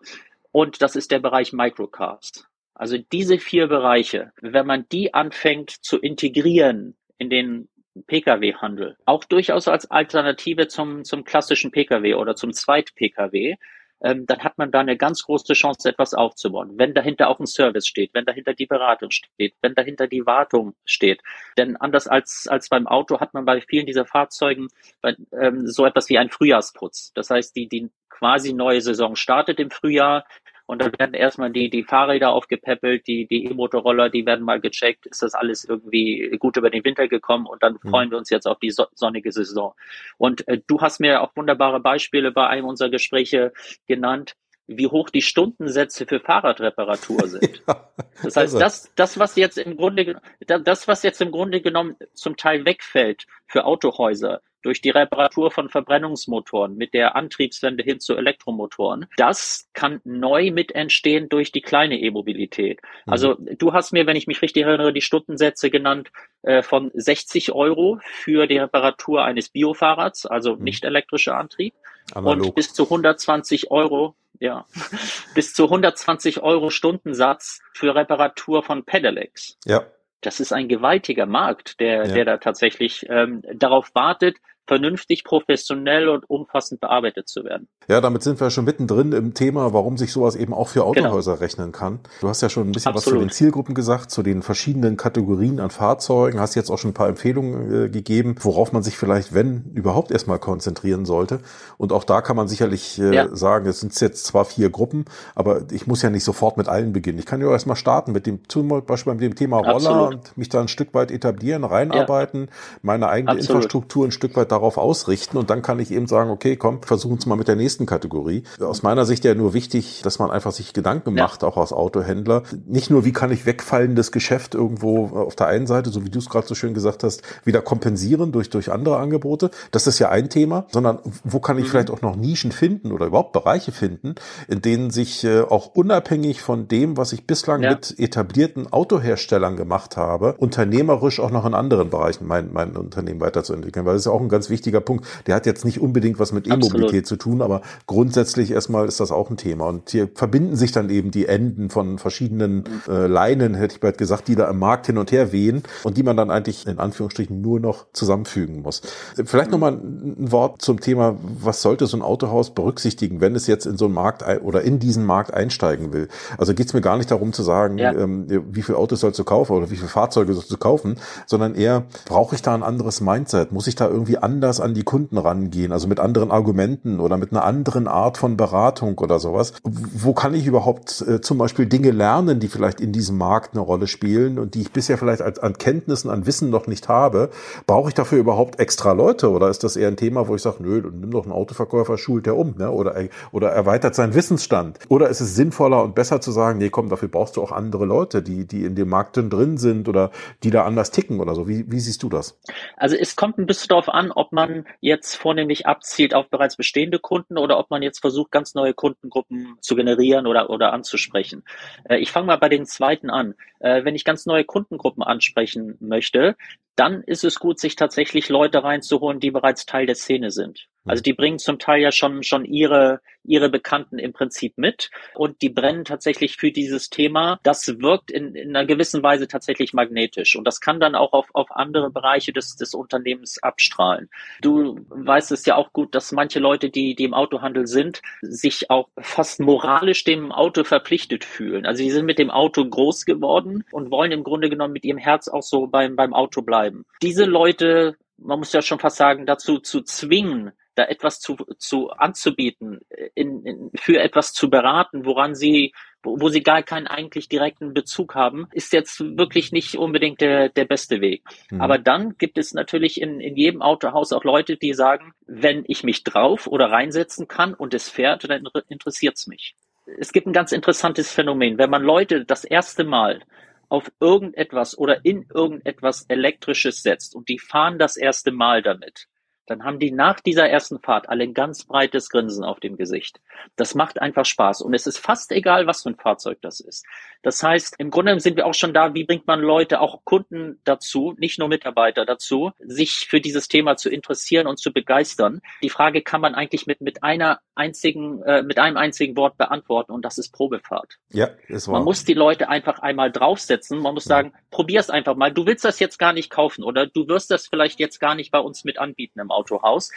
und das ist der Bereich Microcars. Also diese vier Bereiche, wenn man die anfängt zu integrieren in den Pkw-Handel. Auch durchaus als Alternative zum, zum klassischen Pkw oder zum Zweit-Pkw. Ähm, dann hat man da eine ganz große Chance, etwas aufzubauen. Wenn dahinter auch ein Service steht, wenn dahinter die Beratung steht, wenn dahinter die Wartung steht. Denn anders als, als beim Auto hat man bei vielen dieser Fahrzeugen bei, ähm, so etwas wie ein Frühjahrsputz. Das heißt, die, die quasi neue Saison startet im Frühjahr. Und dann werden erstmal die, die Fahrräder aufgepäppelt, die, die E-Motorroller, die werden mal gecheckt, ist das alles irgendwie gut über den Winter gekommen und dann mhm. freuen wir uns jetzt auf die so sonnige Saison. Und äh, du hast mir auch wunderbare Beispiele bei einem unserer Gespräche genannt, wie hoch die Stundensätze für Fahrradreparatur sind. ja, das heißt, also. das, das, was jetzt im Grunde, das, was jetzt im Grunde genommen zum Teil wegfällt für Autohäuser, durch die Reparatur von Verbrennungsmotoren mit der Antriebswende hin zu Elektromotoren. Das kann neu mit entstehen durch die kleine E-Mobilität. Mhm. Also du hast mir, wenn ich mich richtig erinnere, die Stundensätze genannt äh, von 60 Euro für die Reparatur eines Biofahrrads, also mhm. nicht elektrischer Antrieb. Analog. Und bis zu 120 Euro, ja, bis zu 120 Euro Stundensatz für Reparatur von Pedelecs. Ja. Das ist ein gewaltiger Markt, der, ja. der da tatsächlich ähm, darauf wartet, vernünftig, professionell und umfassend bearbeitet zu werden.
Ja, damit sind wir schon mittendrin im Thema, warum sich sowas eben auch für Autohäuser genau. rechnen kann. Du hast ja schon ein bisschen Absolut. was zu den Zielgruppen gesagt, zu den verschiedenen Kategorien an Fahrzeugen, hast jetzt auch schon ein paar Empfehlungen äh, gegeben, worauf man sich vielleicht, wenn überhaupt erstmal konzentrieren sollte. Und auch da kann man sicherlich äh, ja. sagen, es sind jetzt zwar vier Gruppen, aber ich muss ja nicht sofort mit allen beginnen. Ich kann ja erstmal starten mit dem, zum Beispiel mit dem Thema Roller Absolut. und mich da ein Stück weit etablieren, reinarbeiten, ja. meine eigene Absolut. Infrastruktur ein Stück weit darauf ausrichten und dann kann ich eben sagen, okay, komm, versuchen es mal mit der nächsten Kategorie. Aus meiner Sicht ja nur wichtig, dass man einfach sich Gedanken ja. macht, auch als Autohändler. Nicht nur, wie kann ich wegfallendes Geschäft irgendwo auf der einen Seite, so wie du es gerade so schön gesagt hast, wieder kompensieren durch, durch andere Angebote. Das ist ja ein Thema, sondern wo kann ich mhm. vielleicht auch noch Nischen finden oder überhaupt Bereiche finden, in denen sich äh, auch unabhängig von dem, was ich bislang ja. mit etablierten Autoherstellern gemacht habe, unternehmerisch auch noch in anderen Bereichen mein, mein Unternehmen weiterzuentwickeln, weil ist ja auch ein ganz wichtiger Punkt. Der hat jetzt nicht unbedingt was mit E-Mobilität zu tun, aber grundsätzlich erstmal ist das auch ein Thema. Und hier verbinden sich dann eben die Enden von verschiedenen äh, Leinen, hätte ich bald gesagt, die da im Markt hin und her wehen und die man dann eigentlich in Anführungsstrichen nur noch zusammenfügen muss. Vielleicht nochmal ein Wort zum Thema, was sollte so ein Autohaus berücksichtigen, wenn es jetzt in so einen Markt oder in diesen Markt einsteigen will. Also geht es mir gar nicht darum zu sagen, ja. ähm, wie viele Autos sollst du kaufen oder wie viele Fahrzeuge sollst du kaufen, sondern eher, brauche ich da ein anderes Mindset? Muss ich da irgendwie an anders an die Kunden rangehen, also mit anderen Argumenten oder mit einer anderen Art von Beratung oder sowas. Wo kann ich überhaupt äh, zum Beispiel Dinge lernen, die vielleicht in diesem Markt eine Rolle spielen und die ich bisher vielleicht als, an Kenntnissen, an Wissen noch nicht habe? Brauche ich dafür überhaupt extra Leute oder ist das eher ein Thema, wo ich sage, nö, nimm doch einen Autoverkäufer, schult der um ne? oder, oder erweitert seinen Wissensstand? Oder ist es sinnvoller und besser zu sagen, nee, komm, dafür brauchst du auch andere Leute, die, die in dem Markt drin sind oder die da anders ticken oder so? Wie, wie siehst du das?
Also es kommt ein bisschen darauf an, ob man jetzt vornehmlich abzielt auf bereits bestehende Kunden oder ob man jetzt versucht, ganz neue Kundengruppen zu generieren oder, oder anzusprechen. Äh, ich fange mal bei den zweiten an. Äh, wenn ich ganz neue Kundengruppen ansprechen möchte, dann ist es gut, sich tatsächlich Leute reinzuholen, die bereits Teil der Szene sind. Also die bringen zum Teil ja schon, schon ihre, ihre Bekannten im Prinzip mit und die brennen tatsächlich für dieses Thema. Das wirkt in, in einer gewissen Weise tatsächlich magnetisch und das kann dann auch auf, auf andere Bereiche des, des Unternehmens abstrahlen. Du weißt es ja auch gut, dass manche Leute, die, die im Autohandel sind, sich auch fast moralisch dem Auto verpflichtet fühlen. Also die sind mit dem Auto groß geworden und wollen im Grunde genommen mit ihrem Herz auch so beim, beim Auto bleiben. Diese Leute man muss ja schon fast sagen, dazu zu zwingen, da etwas zu, zu anzubieten, in, in, für etwas zu beraten, woran sie, wo, wo sie gar keinen eigentlich direkten Bezug haben, ist jetzt wirklich nicht unbedingt der, der beste Weg. Mhm. Aber dann gibt es natürlich in, in jedem Autohaus auch Leute, die sagen, wenn ich mich drauf oder reinsetzen kann und es fährt, dann interessiert es mich. Es gibt ein ganz interessantes Phänomen. Wenn man Leute das erste Mal auf irgendetwas oder in irgendetwas Elektrisches setzt und die fahren das erste Mal damit, dann haben die nach dieser ersten Fahrt alle ein ganz breites Grinsen auf dem Gesicht. Das macht einfach Spaß und es ist fast egal, was für ein Fahrzeug das ist. Das heißt, im Grunde sind wir auch schon da, wie bringt man Leute, auch Kunden dazu, nicht nur Mitarbeiter dazu, sich für dieses Thema zu interessieren und zu begeistern. Die Frage kann man eigentlich mit, mit einer einzigen, äh, mit einem einzigen Wort beantworten und das ist Probefahrt.
Ja, ist
wahr. Man muss die Leute einfach einmal draufsetzen. Man muss sagen, ja. probier's einfach mal. Du willst das jetzt gar nicht kaufen oder du wirst das vielleicht jetzt gar nicht bei uns mit anbieten im Autohaus.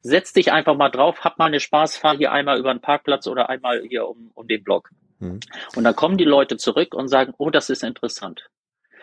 Setz dich einfach mal drauf, hab mal eine Spaßfahrt hier einmal über den Parkplatz oder einmal hier um, um den Block. Mhm. Und dann kommen die Leute zurück und sagen, oh, das ist interessant.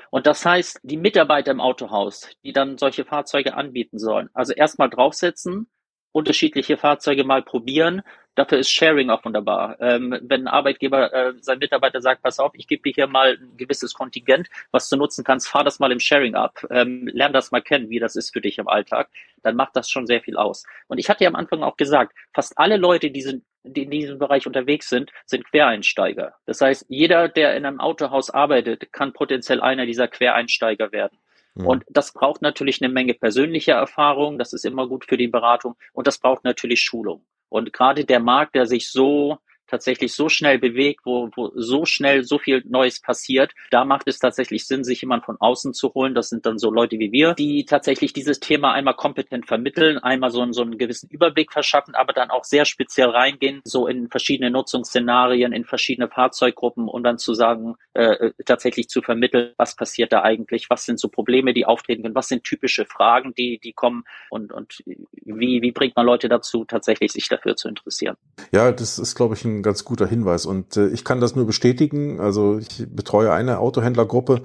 Und das heißt, die Mitarbeiter im Autohaus, die dann solche Fahrzeuge anbieten sollen, also erstmal draufsetzen, unterschiedliche Fahrzeuge mal probieren, Dafür ist Sharing auch wunderbar. Ähm, wenn ein Arbeitgeber äh, sein Mitarbeiter sagt, pass auf, ich gebe dir hier mal ein gewisses Kontingent, was du nutzen kannst, fahr das mal im Sharing ab, ähm, lern das mal kennen, wie das ist für dich im Alltag, dann macht das schon sehr viel aus. Und ich hatte ja am Anfang auch gesagt, fast alle Leute, die, sind, die in diesem Bereich unterwegs sind, sind Quereinsteiger. Das heißt, jeder, der in einem Autohaus arbeitet, kann potenziell einer dieser Quereinsteiger werden. Mhm. Und das braucht natürlich eine Menge persönlicher Erfahrung, das ist immer gut für die Beratung und das braucht natürlich Schulung. Und gerade der Markt, der sich so tatsächlich so schnell bewegt, wo, wo so schnell so viel Neues passiert, da macht es tatsächlich Sinn, sich jemand von außen zu holen. Das sind dann so Leute wie wir, die tatsächlich dieses Thema einmal kompetent vermitteln, einmal so, einen, so einen gewissen Überblick verschaffen, aber dann auch sehr speziell reingehen, so in verschiedene Nutzungsszenarien, in verschiedene Fahrzeuggruppen und dann zu sagen, äh, tatsächlich zu vermitteln, was passiert da eigentlich, was sind so Probleme, die auftreten können, was sind typische Fragen, die, die kommen und, und wie, wie bringt man Leute dazu, tatsächlich sich dafür zu interessieren.
Ja, das ist, glaube ich, ein ganz guter Hinweis. Und äh, ich kann das nur bestätigen. Also ich betreue eine Autohändlergruppe,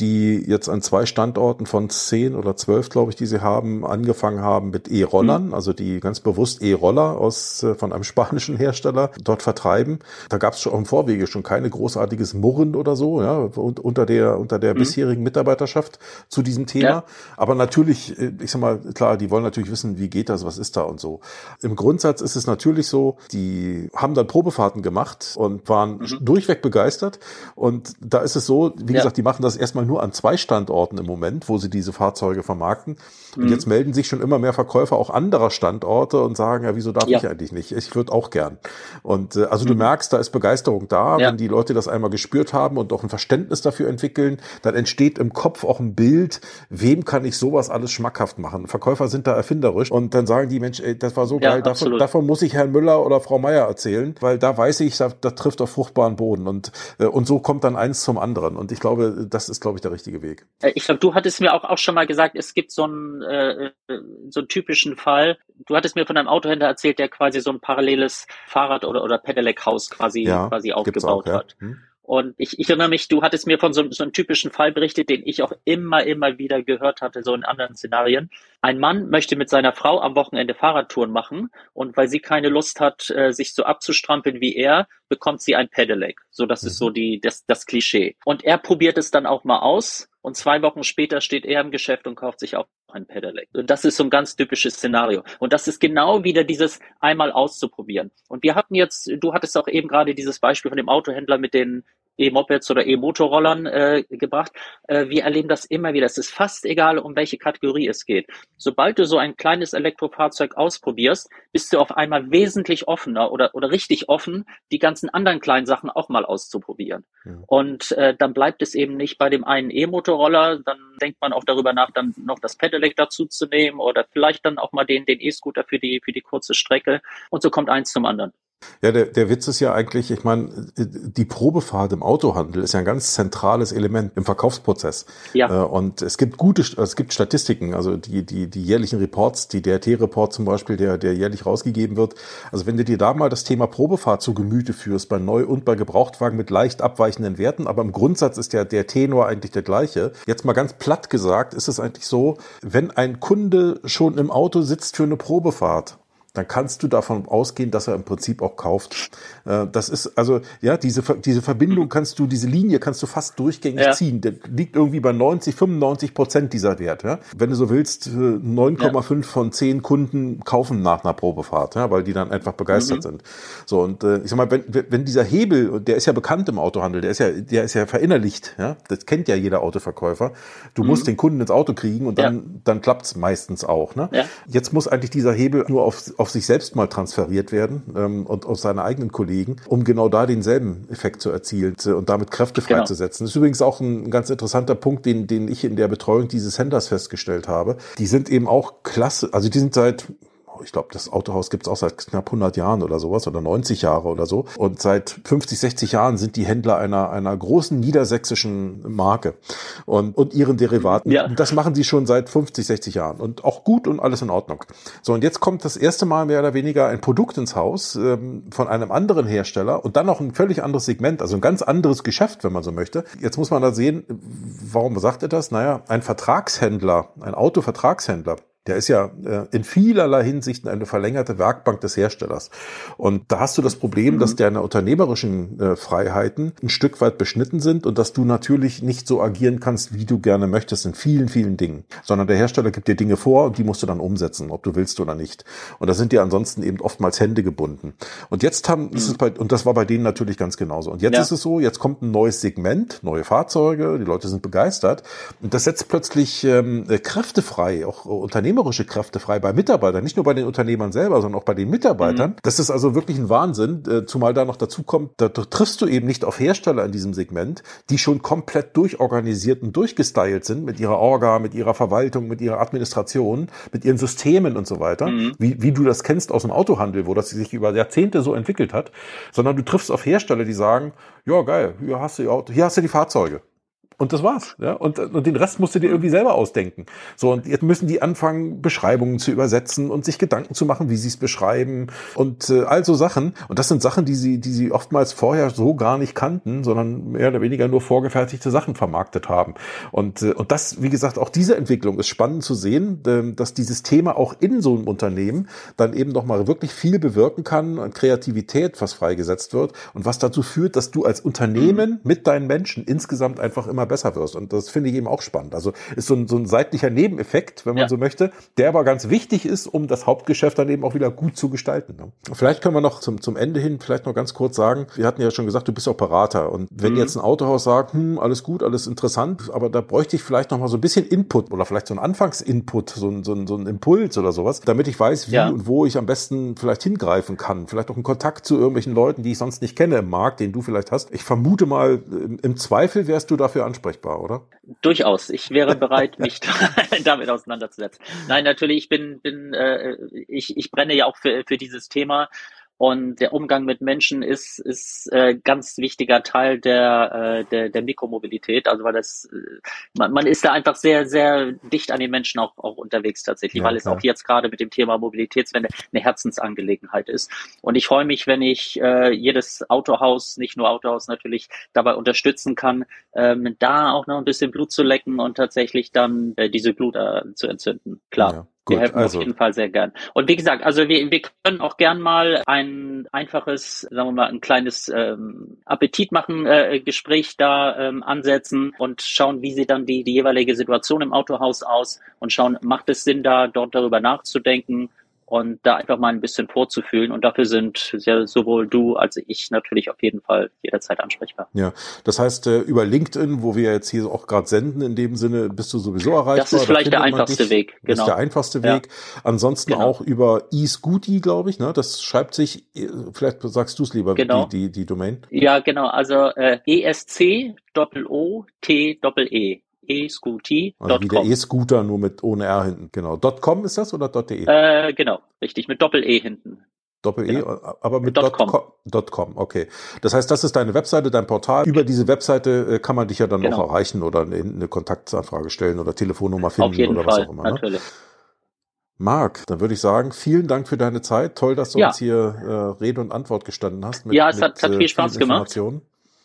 die jetzt an zwei Standorten von zehn oder zwölf, glaube ich, die sie haben, angefangen haben mit E-Rollern, mhm. also die ganz bewusst E-Roller aus äh, von einem spanischen Hersteller dort vertreiben. Da gab es schon im Vorwege schon keine großartiges Murren oder so, ja, und, unter der unter der mhm. bisherigen Mitarbeiterschaft zu diesem Thema. Ja. Aber natürlich, äh, ich sag mal, klar, die wollen natürlich wissen, wie geht das, was ist da und so. Im Grundsatz ist es natürlich so, die haben dann Probefahrten gemacht und waren mhm. durchweg begeistert. Und da ist es so, wie ja. gesagt, die machen das erstmal nur an zwei Standorten im Moment, wo sie diese Fahrzeuge vermarkten. Und mhm. jetzt melden sich schon immer mehr Verkäufer auch anderer Standorte und sagen, ja, wieso darf ja. ich eigentlich nicht? Ich würde auch gern. Und äh, also mhm. du merkst, da ist Begeisterung da. Ja. Wenn die Leute das einmal gespürt haben und auch ein Verständnis dafür entwickeln, dann entsteht im Kopf auch ein Bild, wem kann ich sowas alles schmackhaft machen. Verkäufer sind da erfinderisch und dann sagen die Mensch, ey, das war so geil, davon, davon, muss ich Herrn Müller oder Frau Meier erzählen, weil da weiß ich, da, da trifft auf fruchtbaren Boden und, äh, und so kommt dann eins zum anderen. Und ich glaube, das ist, glaube ich, der richtige Weg.
Äh, ich glaube, du hattest mir auch, auch schon mal gesagt, es gibt so einen, äh, so einen typischen Fall. Du hattest mir von einem Autohändler erzählt, der quasi so ein paralleles Fahrrad- oder, oder Pedelec-Haus quasi, ja, quasi aufgebaut auch, ja. hat. Hm. Und ich, ich erinnere mich, du hattest mir von so, so einem typischen Fall berichtet, den ich auch immer, immer wieder gehört hatte, so in anderen Szenarien. Ein Mann möchte mit seiner Frau am Wochenende Fahrradtouren machen und weil sie keine Lust hat, äh, sich so abzustrampeln wie er, bekommt sie ein Pedelec. So, das ist so mhm. die, das, das Klischee. Und er probiert es dann auch mal aus und zwei Wochen später steht er im Geschäft und kauft sich auch ein Pedelec. Das ist so ein ganz typisches Szenario. Und das ist genau wieder dieses einmal auszuprobieren. Und wir hatten jetzt, du hattest auch eben gerade dieses Beispiel von dem Autohändler mit den E-Mopeds oder E-Motorrollern äh, gebracht. Äh, wir erleben das immer wieder. Es ist fast egal, um welche Kategorie es geht. Sobald du so ein kleines Elektrofahrzeug ausprobierst, bist du auf einmal wesentlich offener oder, oder richtig offen, die ganzen anderen kleinen Sachen auch mal auszuprobieren. Ja. Und äh, dann bleibt es eben nicht bei dem einen E-Motorroller, dann denkt man auch darüber nach, dann noch das Pedelec dazu zu nehmen oder vielleicht dann auch mal den, den E-Scooter für die, für die kurze Strecke. Und so kommt eins zum anderen.
Ja, der, der Witz ist ja eigentlich, ich meine, die Probefahrt im Autohandel ist ja ein ganz zentrales Element im Verkaufsprozess. Ja. Äh, und es gibt gute, es gibt Statistiken, also die, die, die jährlichen Reports, die DRT-Report zum Beispiel, der, der jährlich rausgegeben wird. Also wenn du dir da mal das Thema Probefahrt zu Gemüte führst, bei Neu- und bei Gebrauchtwagen mit leicht abweichenden Werten, aber im Grundsatz ist der, der Tenor eigentlich der gleiche. Jetzt mal ganz platt gesagt, ist es eigentlich so, wenn ein Kunde schon im Auto sitzt für eine Probefahrt dann kannst du davon ausgehen, dass er im Prinzip auch kauft. Äh, das ist also, ja, diese, diese Verbindung kannst du, diese Linie kannst du fast durchgängig ja. ziehen. Der liegt irgendwie bei 90, 95 Prozent dieser Wert. Ja? Wenn du so willst, 9,5 ja. von 10 Kunden kaufen nach einer Probefahrt, ja, weil die dann einfach begeistert mhm. sind. So, und äh, ich sag mal, wenn, wenn dieser Hebel, der ist ja bekannt im Autohandel, der ist ja, der ist ja verinnerlicht, ja, das kennt ja jeder Autoverkäufer. Du mhm. musst den Kunden ins Auto kriegen und dann, dann klappt's meistens auch. Ne? Ja. Jetzt muss eigentlich dieser Hebel nur auf, auf sich selbst mal transferiert werden ähm, und auf seine eigenen Kollegen, um genau da denselben Effekt zu erzielen und damit Kräfte genau. freizusetzen. Genau. Das ist übrigens auch ein ganz interessanter Punkt, den, den ich in der Betreuung dieses Händlers festgestellt habe. Die sind eben auch klasse, also die sind seit ich glaube, das Autohaus gibt es auch seit knapp 100 Jahren oder sowas oder 90 Jahre oder so. Und seit 50, 60 Jahren sind die Händler einer, einer großen niedersächsischen Marke und, und ihren Derivaten. Ja. Und das machen sie schon seit 50, 60 Jahren und auch gut und alles in Ordnung. So, und jetzt kommt das erste Mal mehr oder weniger ein Produkt ins Haus ähm, von einem anderen Hersteller und dann noch ein völlig anderes Segment, also ein ganz anderes Geschäft, wenn man so möchte. Jetzt muss man da sehen, warum sagt er das? Naja, ein Vertragshändler, ein Autovertragshändler, der ist ja äh, in vielerlei Hinsichten eine verlängerte Werkbank des Herstellers. Und da hast du das Problem, mhm. dass deine unternehmerischen äh, Freiheiten ein Stück weit beschnitten sind und dass du natürlich nicht so agieren kannst, wie du gerne möchtest in vielen, vielen Dingen. Sondern der Hersteller gibt dir Dinge vor und die musst du dann umsetzen, ob du willst oder nicht. Und da sind dir ansonsten eben oftmals Hände gebunden. Und jetzt haben, mhm. ist es bei, und das war bei denen natürlich ganz genauso. Und jetzt ja. ist es so, jetzt kommt ein neues Segment, neue Fahrzeuge, die Leute sind begeistert. Und das setzt plötzlich ähm, Kräfte frei, auch Unternehmen unternehmerische Kräfte frei bei Mitarbeitern, nicht nur bei den Unternehmern selber, sondern auch bei den Mitarbeitern. Mhm. Das ist also wirklich ein Wahnsinn, äh, zumal da noch dazu kommt, da triffst du eben nicht auf Hersteller in diesem Segment, die schon komplett durchorganisiert und durchgestylt sind mit ihrer Orga, mit ihrer Verwaltung, mit ihrer Administration, mit ihren Systemen und so weiter, mhm. wie, wie du das kennst aus dem Autohandel, wo das sich über Jahrzehnte so entwickelt hat, sondern du triffst auf Hersteller, die sagen, ja geil, hier hast du hier hast du die Fahrzeuge. Und das war's. Ja? Und, und den Rest musst du dir irgendwie selber ausdenken. So, und jetzt müssen die anfangen, Beschreibungen zu übersetzen und sich Gedanken zu machen, wie sie es beschreiben und äh, all so Sachen. Und das sind Sachen, die sie, die sie oftmals vorher so gar nicht kannten, sondern mehr oder weniger nur vorgefertigte Sachen vermarktet haben. Und, äh, und das, wie gesagt, auch diese Entwicklung ist spannend zu sehen, äh, dass dieses Thema auch in so einem Unternehmen dann eben noch mal wirklich viel bewirken kann an Kreativität, was freigesetzt wird und was dazu führt, dass du als Unternehmen mit deinen Menschen insgesamt einfach immer immer besser wirst. Und das finde ich eben auch spannend. Also ist so ein, so ein seitlicher Nebeneffekt, wenn man ja. so möchte, der aber ganz wichtig ist, um das Hauptgeschäft dann eben auch wieder gut zu gestalten. Ne? Vielleicht können wir noch zum, zum Ende hin vielleicht noch ganz kurz sagen, wir hatten ja schon gesagt, du bist auch Berater. Und wenn mhm. jetzt ein Autohaus sagt, hm, alles gut, alles interessant, aber da bräuchte ich vielleicht noch mal so ein bisschen Input oder vielleicht so ein Anfangsinput, so ein, so ein, so ein Impuls oder sowas, damit ich weiß, wie ja. und wo ich am besten vielleicht hingreifen kann. Vielleicht auch einen Kontakt zu irgendwelchen Leuten, die ich sonst nicht kenne im Markt, den du vielleicht hast. Ich vermute mal, im Zweifel wärst du dafür ansprechbar, oder?
Durchaus. Ich wäre bereit, mich damit auseinanderzusetzen. Nein, natürlich, ich bin, bin äh, ich, ich brenne ja auch für, für dieses Thema Und der Umgang mit Menschen ist, ist äh, ganz wichtiger Teil der, äh, der, der Mikromobilität. Also weil das, äh, man, man ist da einfach sehr, sehr dicht an den Menschen auch, auch unterwegs tatsächlich, ja, weil es auch jetzt gerade mit dem Thema Mobilitätswende eine Herzensangelegenheit ist. Und ich freue mich, wenn ich äh, jedes Autohaus, nicht nur Autohaus natürlich, dabei unterstützen kann, ähm, da auch noch ein bisschen Blut zu lecken und tatsächlich dann äh, diese Blut äh, zu entzünden. Klar. Ja. Gut, wir helfen also. auf jeden Fall sehr gern. Und wie gesagt, also wir, wir können auch gern mal ein einfaches, sagen wir mal, ein kleines ähm, Appetit machen äh, Gespräch da ähm, ansetzen und schauen, wie sieht dann die, die jeweilige Situation im Autohaus aus und schauen, macht es Sinn, da dort darüber nachzudenken und da einfach mal ein bisschen vorzufühlen. Und dafür sind ja sowohl du als ich natürlich auf jeden Fall jederzeit ansprechbar.
Ja, das heißt, äh, über LinkedIn, wo wir jetzt hier auch gerade senden, in dem Sinne bist du sowieso erreichbar.
Das ist vielleicht der einfachste Weg.
Genau. Das ist der einfachste Weg. Ja. Ansonsten genau. auch über eScooty, glaube ich. Ne? Das schreibt sich, äh, vielleicht sagst du es lieber, genau. die, die, die Domain.
Ja, genau. Also äh, ESC Doppel-O T Doppel-E e-scooty.com.
Also wie der E-Scooter, nur mit ohne R hinten. Genau. .com ist das oder .de?
Äh, genau, richtig, mit Doppel-E hinten.
Doppel-E, genau. aber mit, mit .com. .com. Okay. Das heißt, das ist deine Webseite, dein Portal. Über diese Webseite äh, kann man dich ja dann genau. auch erreichen oder eine, eine Kontaktanfrage stellen oder Telefonnummer finden oder
Fall,
was auch immer.
Ne? Natürlich.
Marc, dann würde ich sagen, vielen Dank für deine Zeit. Toll, dass du ja. uns hier äh, Rede und Antwort gestanden hast.
Mit, ja, es hat, mit, hat viel äh, Spaß gemacht.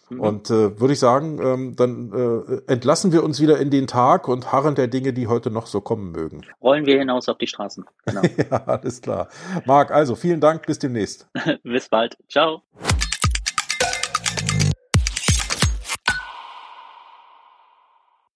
Mhm. Und äh, würde ich sagen, ähm, dann äh, entlassen wir uns wieder in den Tag und harren der Dinge, die heute noch so kommen mögen.
Rollen wir hinaus auf die Straßen.
Genau. ja, alles klar. Marc, also vielen Dank, bis demnächst.
bis bald. Ciao.